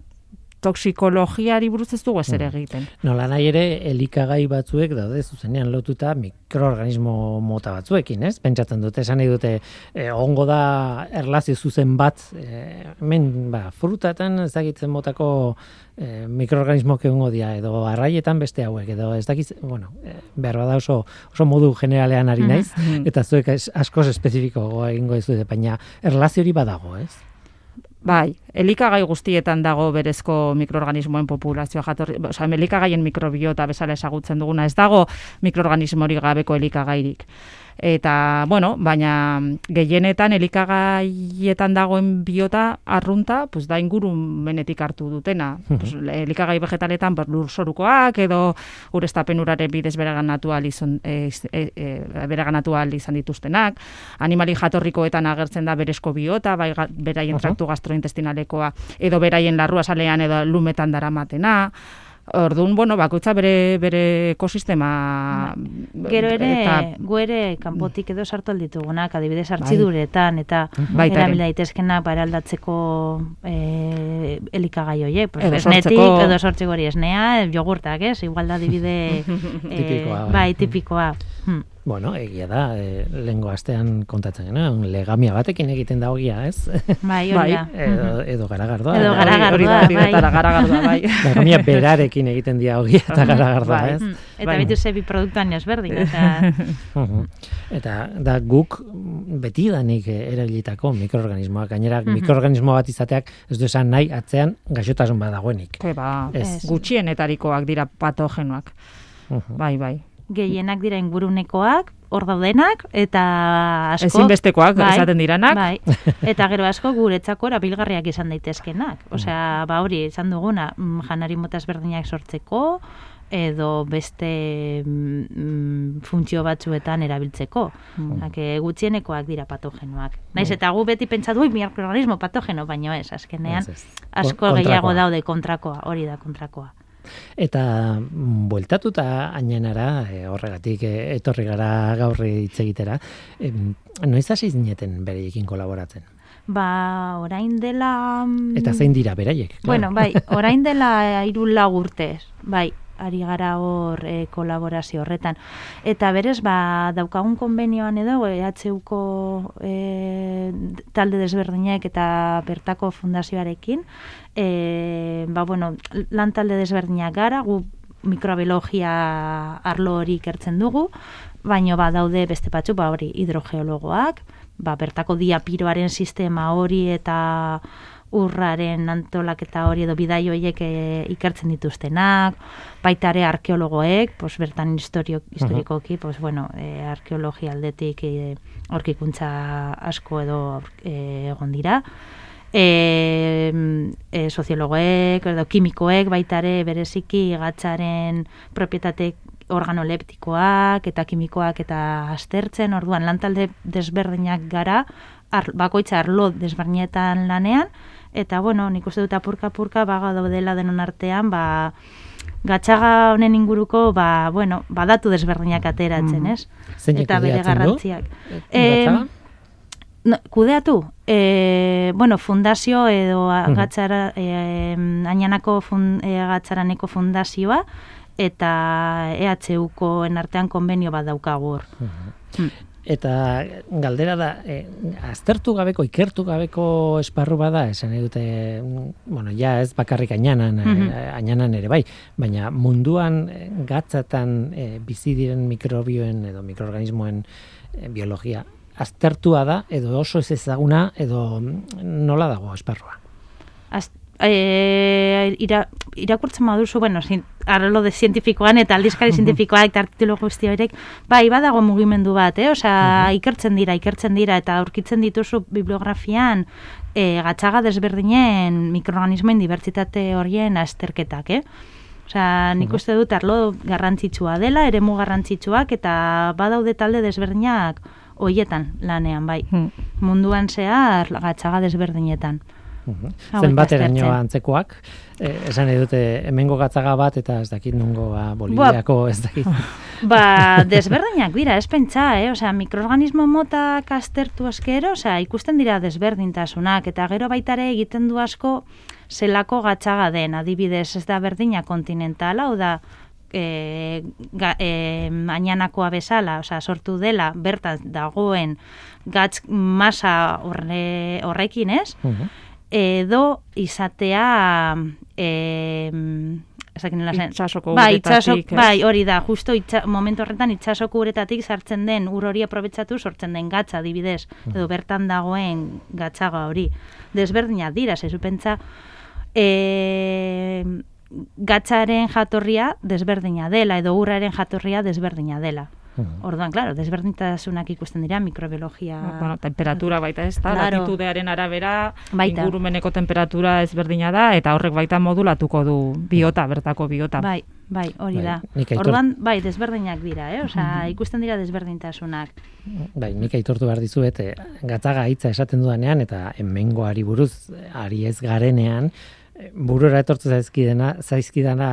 Speaker 5: toksikologiari buruz ez dugu ezer egiten.
Speaker 2: Nola nahi ere, elikagai batzuek daude zuzenean lotuta mikroorganismo mota batzuekin, ez? Pentsatzen dute, esan nahi dute, e, ongo da erlazio zuzen bat, e, hemen, ba, frutatan ezagitzen motako e, mikroorganismo egongo dira, edo arraietan beste hauek, edo ez dakiz, bueno, e, behar bada oso, oso modu generalean ari naiz,
Speaker 5: Mhm.
Speaker 2: eta zuek askoz espezifiko egingo ez dute, baina erlazio hori badago, ez?
Speaker 5: Bai, elikagai guztietan dago berezko mikroorganismoen populazioa jatorri, osea, elikagaien mikrobiota bezala ezagutzen duguna, ez dago mikroorganismori gabeko elikagairik. Eta, bueno, baina gehienetan elikagaietan dagoen biota arrunta, pues da ingurumenetik hartu dutena. pues, elikagai vegetaletan pues, lurzorukoak edo urestapen uraren bidez bereganatu ahal izan, e, e, e, izan dituztenak. Animali jatorrikoetan agertzen da berezko biota, bai beraien
Speaker 2: Aha.
Speaker 5: traktu gastrointestinalekoa edo beraien larrua salean edo lumetan daramatena. Orduan, bueno, bakoitza bere bere ekosistema
Speaker 4: Gero ere,
Speaker 5: eta
Speaker 4: gu ere kanpotik edo sartu alditugunak, adibidez hartziduretan, eta
Speaker 5: ere.
Speaker 4: erabil daitezkenak baraldatzeko e, elikagai hoiek, pues,
Speaker 5: Edo
Speaker 4: esnetik,
Speaker 5: sortzeko-
Speaker 4: edo sortzeko hori esnea, eh, jogurtak, ez? Igual da adibide [laughs] eh,
Speaker 2: Tipikoa, bai.
Speaker 4: bai, tipikoa. Hmm.
Speaker 2: Bueno, egia da, e, lehengo astean kontatzen genuen, legamia batekin egiten da hogia, ez?
Speaker 4: Bai, [laughs]
Speaker 5: Bai.
Speaker 4: hori da.
Speaker 2: edo, edo garagardoa.
Speaker 4: Edo garagardoa, bai.
Speaker 5: eta garagardoa, bai. [laughs]
Speaker 2: Legamia berarekin egiten dia hogia eta garagardoa,
Speaker 5: Bai.
Speaker 2: ez?
Speaker 4: Hmm. Eta
Speaker 5: Bai.
Speaker 4: bitu ze bi produktuan ezberdin, eta... [laughs]
Speaker 2: Eta da guk betidanik eh, erabilitako mikroorganismoak, gainera mikroorganismo bat izateak ez du esan nahi atzean gaixotasun bat dagoenik.
Speaker 5: Ke ba,
Speaker 2: Ez.
Speaker 4: Ez.
Speaker 5: gutxienetarikoak dira patogenoak. Bai, bai.
Speaker 4: Gehienak dira ingurunekoak, hor daudenak, eta asko...
Speaker 5: Ezinbestekoak
Speaker 4: Bai,
Speaker 5: esaten diranak.
Speaker 4: Bai, [laughs] eta gero asko guretzako erabilgarriak izan daitezkenak. Osea, ba hori, izan duguna, mm, janari mota ezberdinak sortzeko, edo beste mm, funtzio batzuetan erabiltzeko. Mm. gutxienekoak dira patogenoak. Naiz eta gu beti pentsa du, mikroorganismo patogeno, baino ez, azkenean asko
Speaker 2: Kon-
Speaker 4: gehiago daude kontrakoa, hori da kontrakoa.
Speaker 2: Eta mm, bueltatuta ainenara, e, horregatik e, etorri gara gaur hitz egitera, em, noiz hasi zineten bereiekin kolaboratzen?
Speaker 4: Ba, orain dela... mm,
Speaker 2: Eta zein dira beraiek? claro.
Speaker 4: Bueno, bai, [laughs] orain dela hiru lau urtez, bai, ari gara hor e, kolaborazio horretan. Eta berez, ba, daukagun konbenioan edo, EHUko e, talde desberdinak eta bertako fundazioarekin, e, ba, bueno, lan talde desberdinak gara, gu mikrobiologia arlo hori ikertzen dugu, baino ba daude beste batzu, ba hori hidrogeologoak, ba bertako diapiroaren sistema hori eta urraren antolaketa hori edo bidai horiek e, ikertzen dituztenak, baita ere arkeologoek, pues, bertan historio, historikoki, pues, bueno, e, arkeologia aldetik e, aurkikuntza asko edo egon dira, e, e, soziologoek edo kimikoek baita ere bereziki gatzaren propietate organoleptikoak eta kimikoak eta aztertzen, orduan lantalde desberdinak gara, ar, bakoitza arlo desberdinetan lanean, eta bueno, nik uste dut apurka-apurka baga daudela denon artean, ba, gatxaga honen inguruko, ba, bueno, badatu desberdinak ateratzen,
Speaker 2: Mhm.
Speaker 4: ez?
Speaker 2: Zeinek
Speaker 4: eta bere garrantziak.
Speaker 2: Gatzaga?
Speaker 4: No, kudeatu, e, bueno, fundazio edo
Speaker 2: Mhm.
Speaker 4: gatzara, e, ainanako fun, e, gatzaraneko fundazioa eta EHUkoen artean konbenio bat daukagu hor. Hmm.
Speaker 2: Eta galdera da, e, aztertu gabeko, ikertu gabeko esparru bada, esan nahi dute, mm, bueno, ja ez bakarrik ainanan,
Speaker 4: Mhm.
Speaker 2: e, ainanan ere bai, baina munduan e, gatzatan e, bizi diren mikrobioen edo mikroorganismoen e, biologia, aztertua da, edo oso ez ezaguna, edo nola dago esparrua.
Speaker 4: Az, e, ira, irakurtzen baduzu, bueno, zin, arlo de zientifikoan eta aldizkari zientifikoak eta artitulo guzti horiek, bai, badago mugimendu bat, eh? Osea, ikertzen dira, ikertzen dira, eta aurkitzen dituzu bibliografian e, gatzaga desberdinen mikroorganismoen dibertsitate horien azterketak, eh? Osea, nik uste dut arlo garrantzitsua dela, eremu garrantzitsuak, eta badaude talde desberdinak hoietan lanean, bai.
Speaker 5: Hmm.
Speaker 4: Munduan zehar gatzaga desberdinetan.
Speaker 2: Zenbateraino
Speaker 4: aztertzen.
Speaker 2: antzekoak, e, esan nahi dute hemengo gatzaga bat eta ez dakit nungo ba, Boliviako ez dakit. [laughs]
Speaker 4: Ba, desberdinak dira, ez pentsa, eh? Osea, mikroorganismo motak aztertu eskero, osea, ikusten dira desberdintasunak, eta gero baitare egiten du asko zelako gatzaga den, adibidez, ez da berdina kontinentala, hau da, e, ga, e, ainanakoa bezala, osea, sortu dela, bertan dagoen gatz masa horre, horrekin, ez?
Speaker 2: Mhm.
Speaker 4: edo izatea e, ezakin nola zen.
Speaker 5: Itsasoko
Speaker 4: bai,
Speaker 5: uretatik,
Speaker 4: itxaso-
Speaker 5: ez?
Speaker 4: bai, hori da, justo itxa, momentu horretan itsasoko uretatik sartzen den ur hori aprobetsatu sortzen den gatza adibidez, edo bertan dagoen gatzaga hori. Desberdinak dira, zezu pentsa, e, gatzaren jatorria desberdina dela, edo urraren jatorria desberdina dela.
Speaker 2: Mhm.
Speaker 4: Orduan, claro, desberdintasunak ikusten dira mikrobiologia.
Speaker 5: Bueno, temperatura baita ez da,
Speaker 4: Claro.
Speaker 5: latitudearen arabera,
Speaker 4: Baita.
Speaker 5: ingurumeneko temperatura ezberdina da, eta horrek baita modulatuko du biota, bertako biota.
Speaker 4: Bai, bai, hori
Speaker 2: Bai,
Speaker 4: da.
Speaker 2: aitor-
Speaker 4: Orduan, bai, desberdinak dira, eh? Osea, ikusten dira desberdintasunak.
Speaker 2: Bai, nik aitortu behar dizuet, e, gatzaga hitza esaten dudanean, eta hemengoari buruz, eh, ari ez garenean, eh, burura etortu zaizkidena, zaizkidana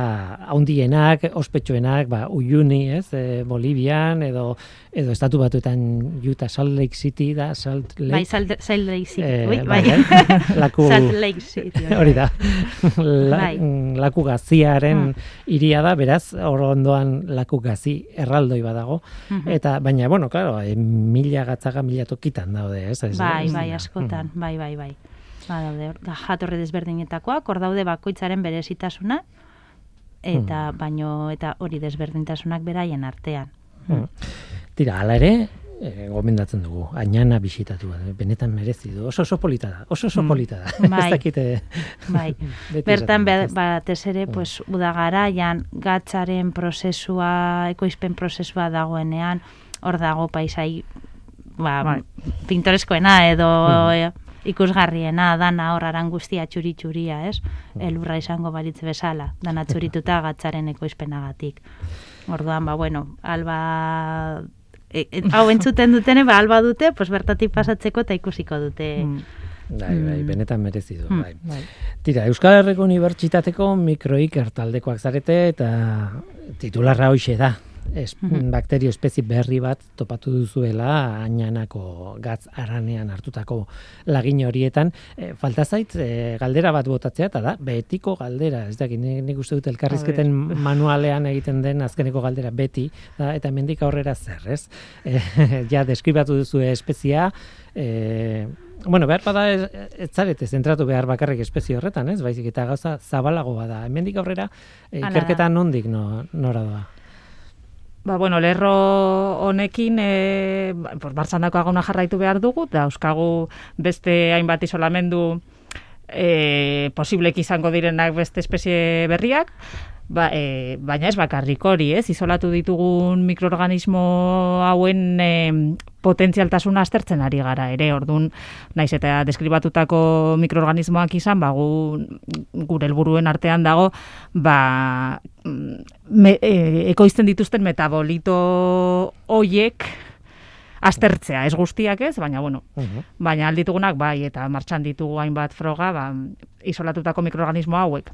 Speaker 2: haundienak, ospetsuenak, ba, Uyuni, ez, e, Bolivian, edo, edo estatu batuetan Utah, Salt Lake City da, Salt Lake.
Speaker 4: Bai, Salt, Salt Lake City.
Speaker 2: Eh,
Speaker 4: Ui,
Speaker 2: bai,
Speaker 4: bai.
Speaker 2: eh? [laughs] Laku-
Speaker 4: Salt Lake City.
Speaker 2: Hori da. La,
Speaker 4: Bai.
Speaker 2: mm, Laku gaziaren
Speaker 4: Mm.
Speaker 2: iria da, beraz, hor ondoan laku gazi erraldoi badago.
Speaker 4: Mhm.
Speaker 2: Eta, baina, bueno, claro, e, mila gatzaga mila tokitan daude, ez? ez
Speaker 4: Bai,
Speaker 2: ez
Speaker 4: bai, askotan, bai, bai, bai. Ba, daude, ga- jatorri desberdinetakoak, hor daude bakoitzaren berezitasuna, eta baino eta hori desberdintasunak beraien artean.
Speaker 2: Mm. Tira, hala ere, e, gomendatzen dugu, ainana bisitatu, eh, benetan merezi du, oso oso polita da, oso oso
Speaker 5: Mm.
Speaker 2: polita da. [laughs]
Speaker 4: Bai.
Speaker 2: ez dakite,
Speaker 4: Bai. [laughs] Bertan
Speaker 2: ez?
Speaker 4: batez ere pues udagaraian gatzaren prozesua, ekoizpen prozesua dagoenean, hor dago paisai ba,
Speaker 5: Bai.
Speaker 4: pintoreskoena edo
Speaker 2: Mhm.
Speaker 4: Ikusgarriena dana hor aran guztia txuri txuria, ez? Elurra izango baritz bezala, dana txurituta [laughs] gatzaren ekoizpenagatik. Orduan, ba, bueno, alba e, e, hau entzuten dutene, ba, alba dute, pues bertatik pasatzeko eta ikusiko dute.
Speaker 5: Mm.
Speaker 2: Bai, bai,
Speaker 4: Mm.
Speaker 2: benetan merezi du,
Speaker 4: Mm.
Speaker 2: bai.
Speaker 5: Bai.
Speaker 2: Tira, Euskal Herriko Unibertsitateko mikroiker taldekoak zarete eta titularra hoxe da. Es,
Speaker 4: Mhm.
Speaker 2: Bakterio espezie berri bat topatu duzuela ainanako gatz aranean hartutako lagin horietan. E, falta zait e, galdera bat botatzea eta da, betiko galdera. Ez dakit, nik, nik uste dut elkarrizketen manualean egiten den azkeneko galdera beti, da, eta hemendik aurrera zer, ez? [laughs] E, ja, deskribatu duzu espezia, e, Bueno, behar bada ez, ez zarete zentratu behar bakarrik espezie horretan, ez? Baizik eta gauza zabalagoa da. Hemendik aurrera
Speaker 4: da.
Speaker 2: ikerketa nondik no, nora doa.
Speaker 5: Ba, bueno, lerro honekin, e, pues, barzandako aguna jarraitu behar dugu, da beste hainbat isolamendu e, posiblek izango direnak beste espezie berriak, ba, e, baina ez bakarrik hori, ez? Izolatu ditugun mikroorganismo hauen e, potentzialtasuna aztertzen ari gara ere, ordun naiz eta deskribatutako mikroorganismoak izan, ba, gu, gure helburuen artean dago, ba, me, e, ekoizten dituzten metabolito hoiek aztertzea, ez guztiak ez, baina bueno, baina alditugunak bai, eta martxan ditugu hainbat froga, ba, isolatutako mikroorganismo hauek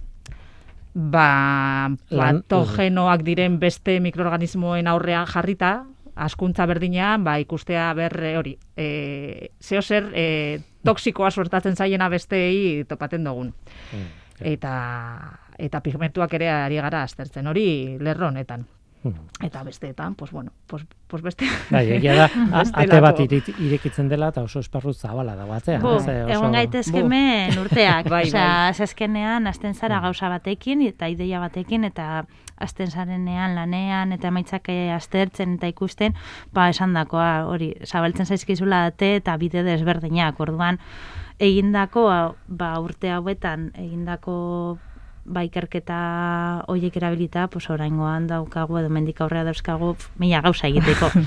Speaker 5: ba, patogenoak diren beste mikroorganismoen aurrean jarrita, askuntza berdinean, ba, ikustea ber hori, e, zeo zer, e, toksikoa suertatzen zaiena besteei topaten dugun. Mm, eta, eta pigmentuak ere ari gara aztertzen, hori lerro honetan. Hmm. Eta besteetan, pues bueno, pues, pues beste...
Speaker 2: Bai, egia da, [laughs] ate bat irekitzen dela eta oso esparru zabala da batzean.
Speaker 4: Bo, oso... Egon gaitezkemen urteak. [laughs] bai, Osea, bai. zezkenean, azten zara hmm. gauza batekin eta ideia batekin eta azten zarenean lanean eta emaitzak aztertzen eta ikusten, ba, esan dakoa, hori, zabaltzen zaizkizula date eta bide desberdinak, orduan, egindako, ba, urte hauetan, egindako ba ikerketa hoiek erabilita, pues oraingoan daukagu edo mendik aurrea dauzkagu mila gauza egiteko. [laughs]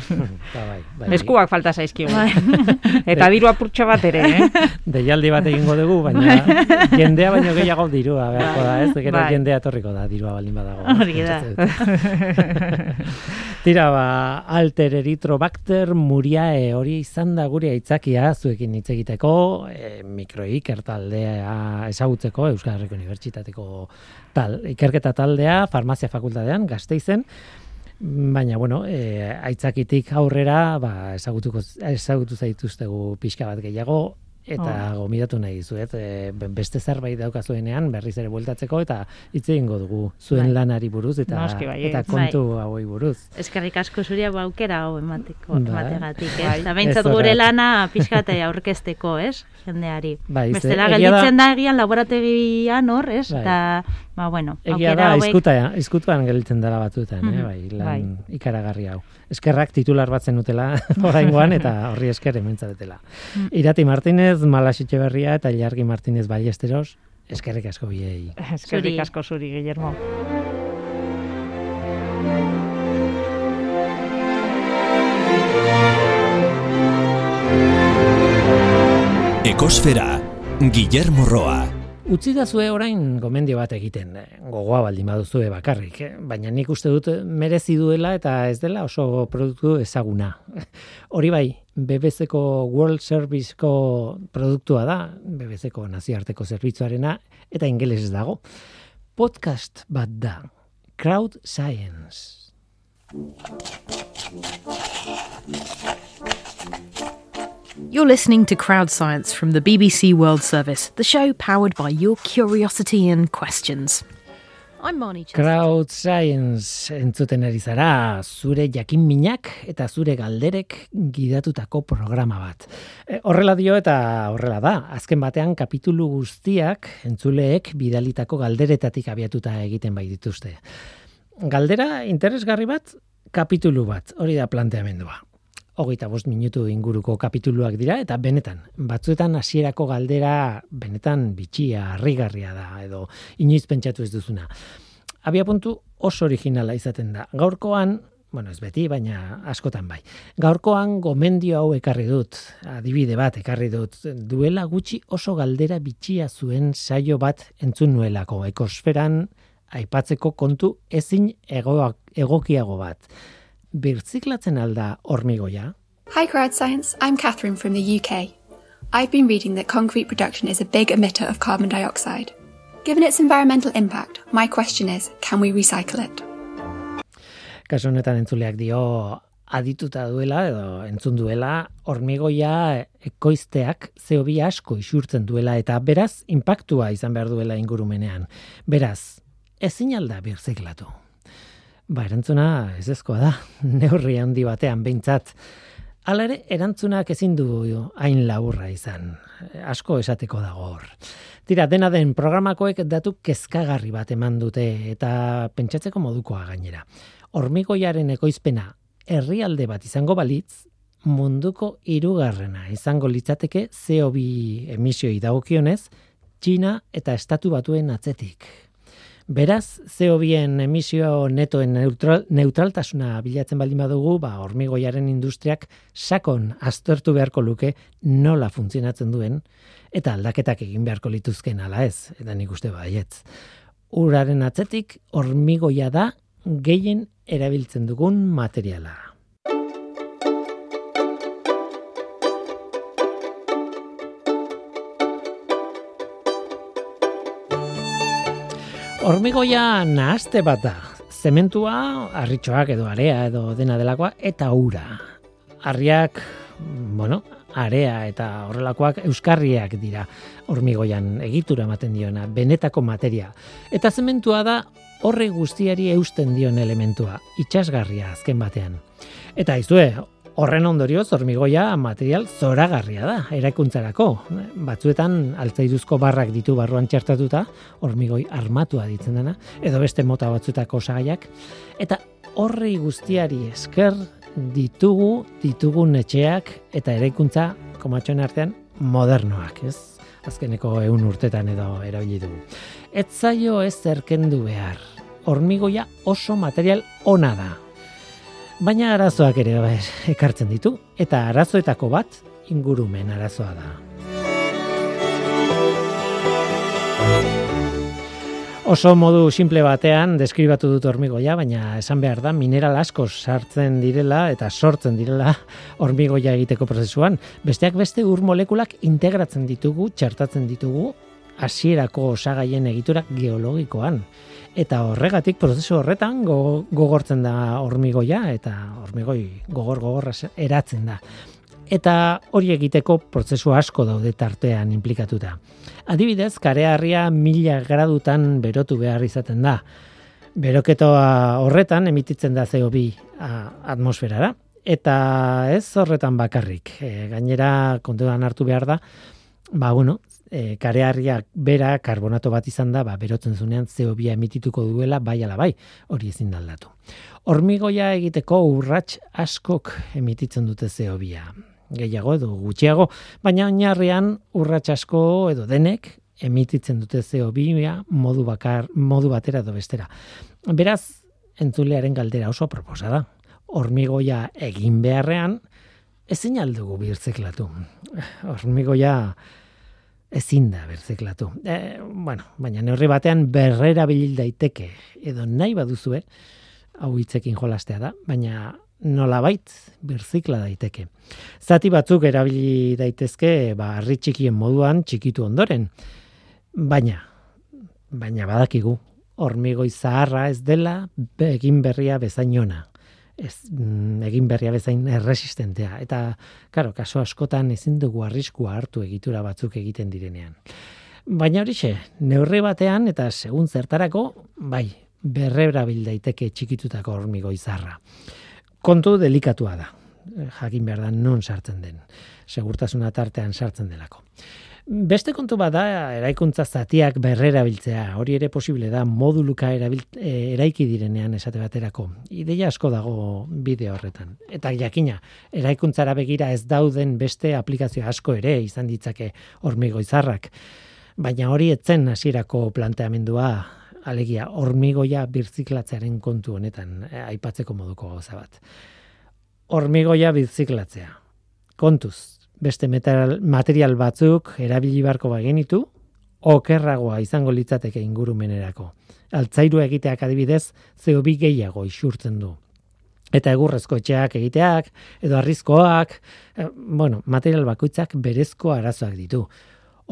Speaker 5: Ba, bai, bai. Eskuak falta zaizkigu. Bai. [laughs] Eta diru apurtxo bat ere, eh?
Speaker 2: Deialdi bat egingo dugu, baina jendea baino gehiago dirua, beharko da, ez? Gero bai. jendea etorriko da, dirua baldin badago.
Speaker 4: Hori da. [laughs]
Speaker 2: Tira, ba, alter eritrobacter muriae hori izan da gure aitzakia zuekin hitz egiteko, e, mikroik ertaldea ezagutzeko Euskal Herriko Unibertsitateko tal, ikerketa taldea, farmazia fakultatean, gazteizen, baina, bueno, e, aitzakitik aurrera, ba, ezagutuko, ezagutu zaituztegu pixka bat gehiago, eta oh. gomidatu nahi dizuet e, beste zerbait daukazuenean berriz ere bueltatzeko eta hitz egingo dugu zuen bai. lanari buruz eta bai, eta kontu bai. hauei buruz.
Speaker 4: Eskerrik asko zuria aukera hau emateko bai. emategatik, ez? Bai. behintzat gure lana pixkate aurkezteko, ez? Jendeari. Bai, Bestela gelditzen da egian laborategian hor, ez? Bai. Eta ba bueno,
Speaker 2: Egia da, hauek... izkuta, izkutuan gelditzen dela batzuetan, eh? bai, lan bai. ikaragarri hau. Eskerrak titular batzen utela [laughs] oraingoan eta horri esker hementzatela. Mm. Irati Martinez, Malasitxe Berria eta Ilargi Martinez Ballesteros, eskerrik asko biei.
Speaker 5: Eskerrik asko zuri, Guillermo.
Speaker 1: Ekosfera, Guillermo Roa.
Speaker 2: Utzi da zue orain gomendio bat egiten, gogoa baldin baduzue bakarrik, eh? baina nik uste dut merezi duela eta ez dela oso produktu ezaguna. [laughs] Hori bai, BBC-ko World Service-ko produktua da, BBC-ko naziarteko zerbitzuarena, eta ingeles dago. Podcast bat da, Crowd Science.
Speaker 6: You're listening to Crowd Science from the BBC World Service, the show powered by your curiosity and questions. I'm Marnie
Speaker 2: Chester. Crowd Science entzuten ari zara, zure jakin minak eta zure galderek gidatutako programa bat. E, horrela dio eta horrela da, azken batean kapitulu guztiak entzuleek bidalitako galderetatik abiatuta egiten bai dituzte. Galdera interesgarri bat, kapitulu bat, hori da planteamendua hogeita bost minutu inguruko kapituluak dira, eta benetan, batzuetan hasierako galdera benetan bitxia, harrigarria da, edo inoiz pentsatu ez duzuna. Abia puntu oso originala izaten da. Gaurkoan, bueno, ez beti, baina askotan bai. Gaurkoan gomendio hau ekarri dut, adibide bat ekarri dut, duela gutxi oso galdera bitxia zuen saio bat entzun nuelako, ekosferan aipatzeko kontu ezin egokiago bat birtziklatzen alda hormigoia?
Speaker 7: Hi Crowd Science, I'm Catherine from the UK. I've been reading that concrete production is a big emitter of carbon dioxide. Given its environmental impact, my question is, can we recycle it?
Speaker 2: Kaso honetan entzuleak dio adituta duela edo entzun duela hormigoia ekoizteak CO2 asko isurtzen duela eta beraz inpaktua izan behar duela ingurumenean. Beraz, ezin alda birziklatu. Ba, erantzuna ez ezkoa da, [laughs] neurri handi batean behintzat. Hala ere, erantzunak ezin du hain laburra izan. Asko esateko dago hor. Tira, dena den programakoek datu kezkagarri bat eman dute eta pentsatzeko modukoa gainera. Hormigoiaren ekoizpena herrialde bat izango balitz, munduko hirugarrena izango litzateke CO2 emisioi dagokionez, Txina eta Estatu Batuen atzetik. Beraz, CO2en emisio netoen neutral, neutraltasuna bilatzen baldin badugu, ba, hormigoiaren industriak sakon aztertu beharko luke nola funtzionatzen duen, eta aldaketak egin beharko lituzken ala ez, eta nik uste baietz. Uraren atzetik, hormigoia da gehien erabiltzen dugun materiala. Hormigoia nahazte bat da. Zementua, harritxoak edo area edo dena delakoa, eta ura. Harriak, bueno, area eta horrelakoak euskarriak dira hormigoian egitura ematen diona, benetako materia. Eta zementua da horre guztiari eusten dion elementua, itxasgarria azken batean. Eta izue, Horren ondorioz, hormigoia material zoragarria da, eraikuntzarako. Batzuetan, altzairuzko barrak ditu barruan txertatuta, hormigoi armatua ditzen dena, edo beste mota batzutako osagaiak. Eta horri guztiari esker ditugu, ditugun etxeak eta eraikuntza, komatxoen artean, modernoak, ez? Azkeneko eun urtetan edo erabili dugu. Ez zaio ez zerkendu behar. Hormigoia oso material ona da, Baina arazoak ere bai, ekartzen ditu, eta arazoetako bat ingurumen arazoa da. Oso modu simple batean deskribatu dut hormigoia, baina esan behar da mineral asko sartzen direla eta sortzen direla hormigoia egiteko prozesuan. Besteak beste ur molekulak integratzen ditugu, txertatzen ditugu hasierako osagaien egitura geologikoan eta horregatik prozesu horretan gogortzen da hormigoia eta hormigoi gogor gogorra eratzen da. Eta hori egiteko prozesu asko daude tartean implikatuta. Adibidez, kareharria mila gradutan berotu behar izaten da. Beroketoa horretan emititzen da CO2 atmosferara. Eta ez horretan bakarrik. E, gainera, kontuan hartu behar da, ba, bueno, e, kareharriak bera karbonato bat izan da, ba, berotzen zunean CO2 emitituko duela bai ala bai, hori ezin da aldatu. Hormigoia egiteko urrats askok emititzen dute CO2 gehiago edo gutxiago, baina oinarrian urrats asko edo denek emititzen dute CO2 modu bakar modu batera edo bestera. Beraz, entzulearen galdera oso proposa da. Hormigoia egin beharrean ezin aldugu birtzeklatu. Hormigoia ezin da berzeklatu. E, bueno, baina neurri batean berrera bil daiteke edo nahi baduzue hau hitzekin jolastea da, baina nolabait berzikla daiteke. Zati batzuk erabili daitezke ba harri txikien moduan txikitu ondoren. Baina baina badakigu hormigoi zaharra ez dela egin berria bezainona ez mm, egin berria bezain erresistentea. Eta, karo, kaso askotan ezin dugu arriskua hartu egitura batzuk egiten direnean. Baina horixe, neurri batean eta segun zertarako, bai, berrebra daiteke txikitutako hormigo izarra. Kontu delikatua da, jakin behar da non sartzen den, segurtasuna tartean sartzen delako. Beste kontu bada eraikuntza zatiak berrera biltzea, hori ere posible da moduluka erabilt, e, eraiki direnean esate baterako. Ideia asko dago bideo horretan. Eta jakina, eraikuntzara begira ez dauden beste aplikazio asko ere izan ditzake hormigo izarrak. Baina hori etzen hasierako planteamendua alegia hormigoia birziklatzearen kontu honetan e, aipatzeko moduko gauza bat. Hormigoia birziklatzea. Kontuz, beste material, material batzuk erabili beharko bagenitu, okerragoa izango litzateke ingurumenerako. Altzairu egiteak adibidez, CO2 gehiago isurtzen du. Eta egurrezko etxeak egiteak, edo arrizkoak, eh, bueno, material bakoitzak berezko arazoak ditu.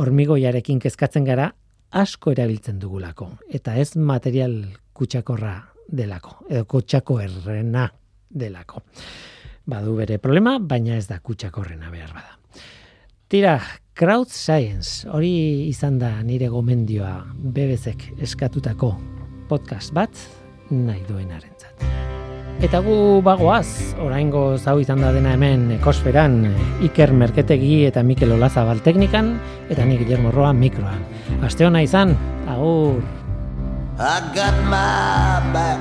Speaker 2: Hormigoiarekin kezkatzen gara asko erabiltzen dugulako. Eta ez material kutsakorra delako, edo kutsako errena delako. Badu bere problema, baina ez da kutsakorrena behar bada. Tira, crowd science, hori izan da nire gomendioa bebezek eskatutako podcast bat nahi duenaren zat. Eta gu bagoaz, oraingo zau izan da dena hemen ekosferan Iker Merketegi eta Mikel Olazabal teknikan, eta nik Guillermo Roa mikroan. Aste hona izan, agur! I got my back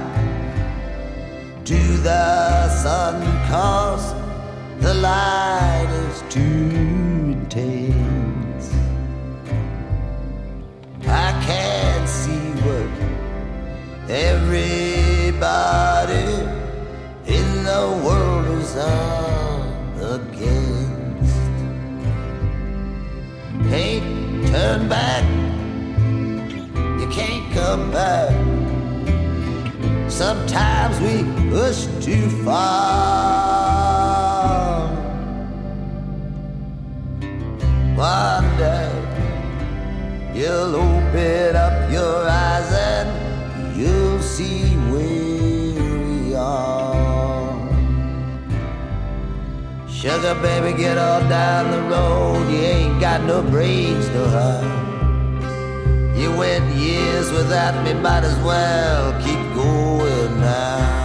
Speaker 2: to the sun cause the light is too I can see what everybody in the world is
Speaker 8: up against. Can't turn back, you can't come back. Sometimes we push too far. One day you'll open up your eyes and you'll see where we are. Sugar baby, get on down the road. You ain't got no brains, no how. You went years without me, might as well keep going now.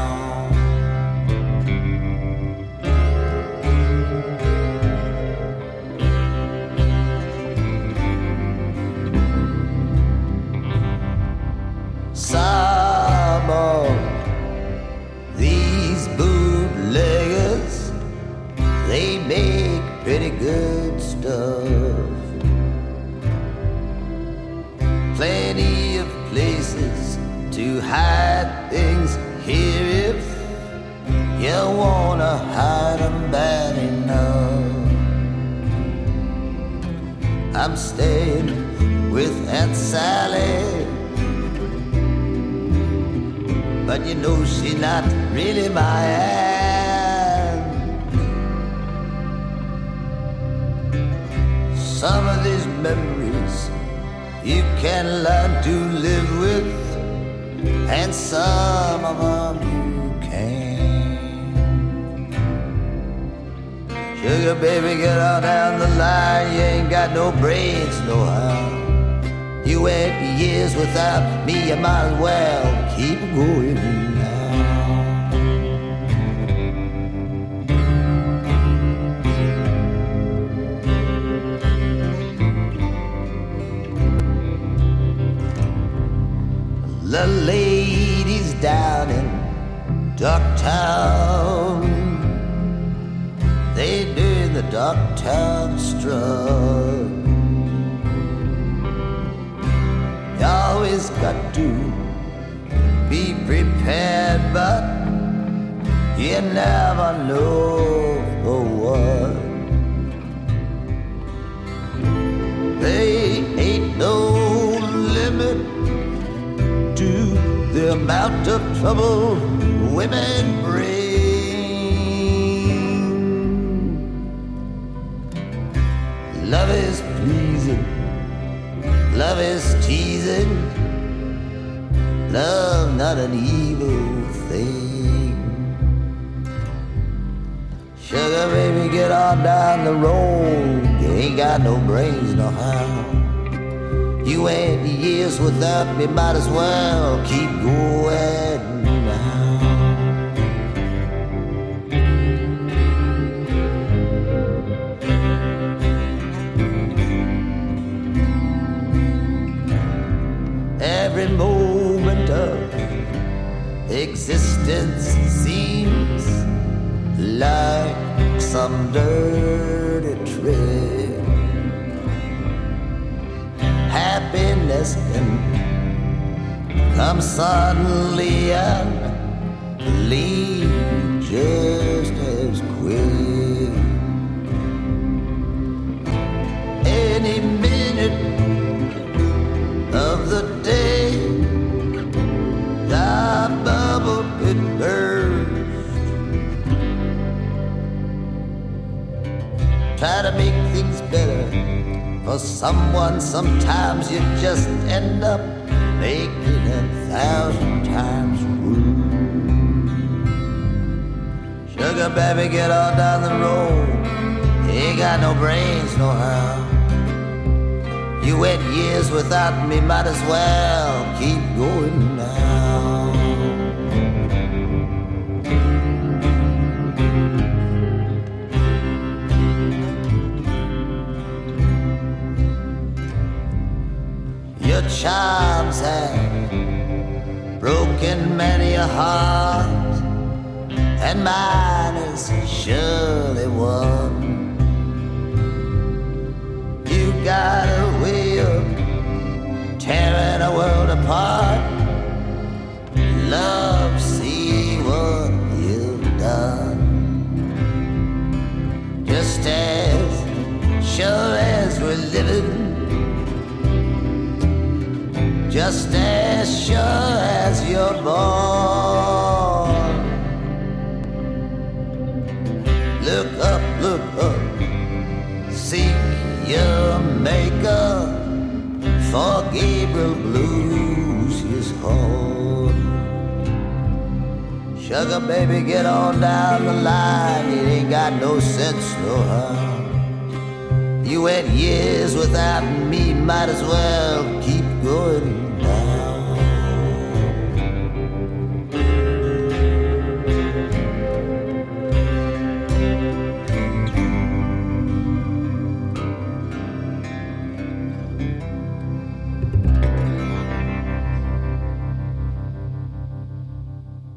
Speaker 8: Never know for what. They ain't no limit to the amount of trouble women bring. Love is pleasing. Love is teasing. Love not an evil thing. Sugar baby, get on down the road. You ain't got no brains, no how. You went years without me, might as well keep going now. Every moment of existence seems like some dirty trick. Happiness can come suddenly and leave just as quick. Any Try to make things better for someone. Sometimes you just end up making a thousand times worse. Sugar baby, get on down the road. You ain't got no brains, no how. You went years without me, might as well keep going your charms have broken many a heart, and mine is surely one. You got a way of tearing a world apart. Love, see what you've done. Just as sure as we're living you're born. Look up, look up, seek your maker, for Gabriel blues his horn. Sugar baby, get on down the line, it ain't got no sense no how. You went years without me, might as well keep going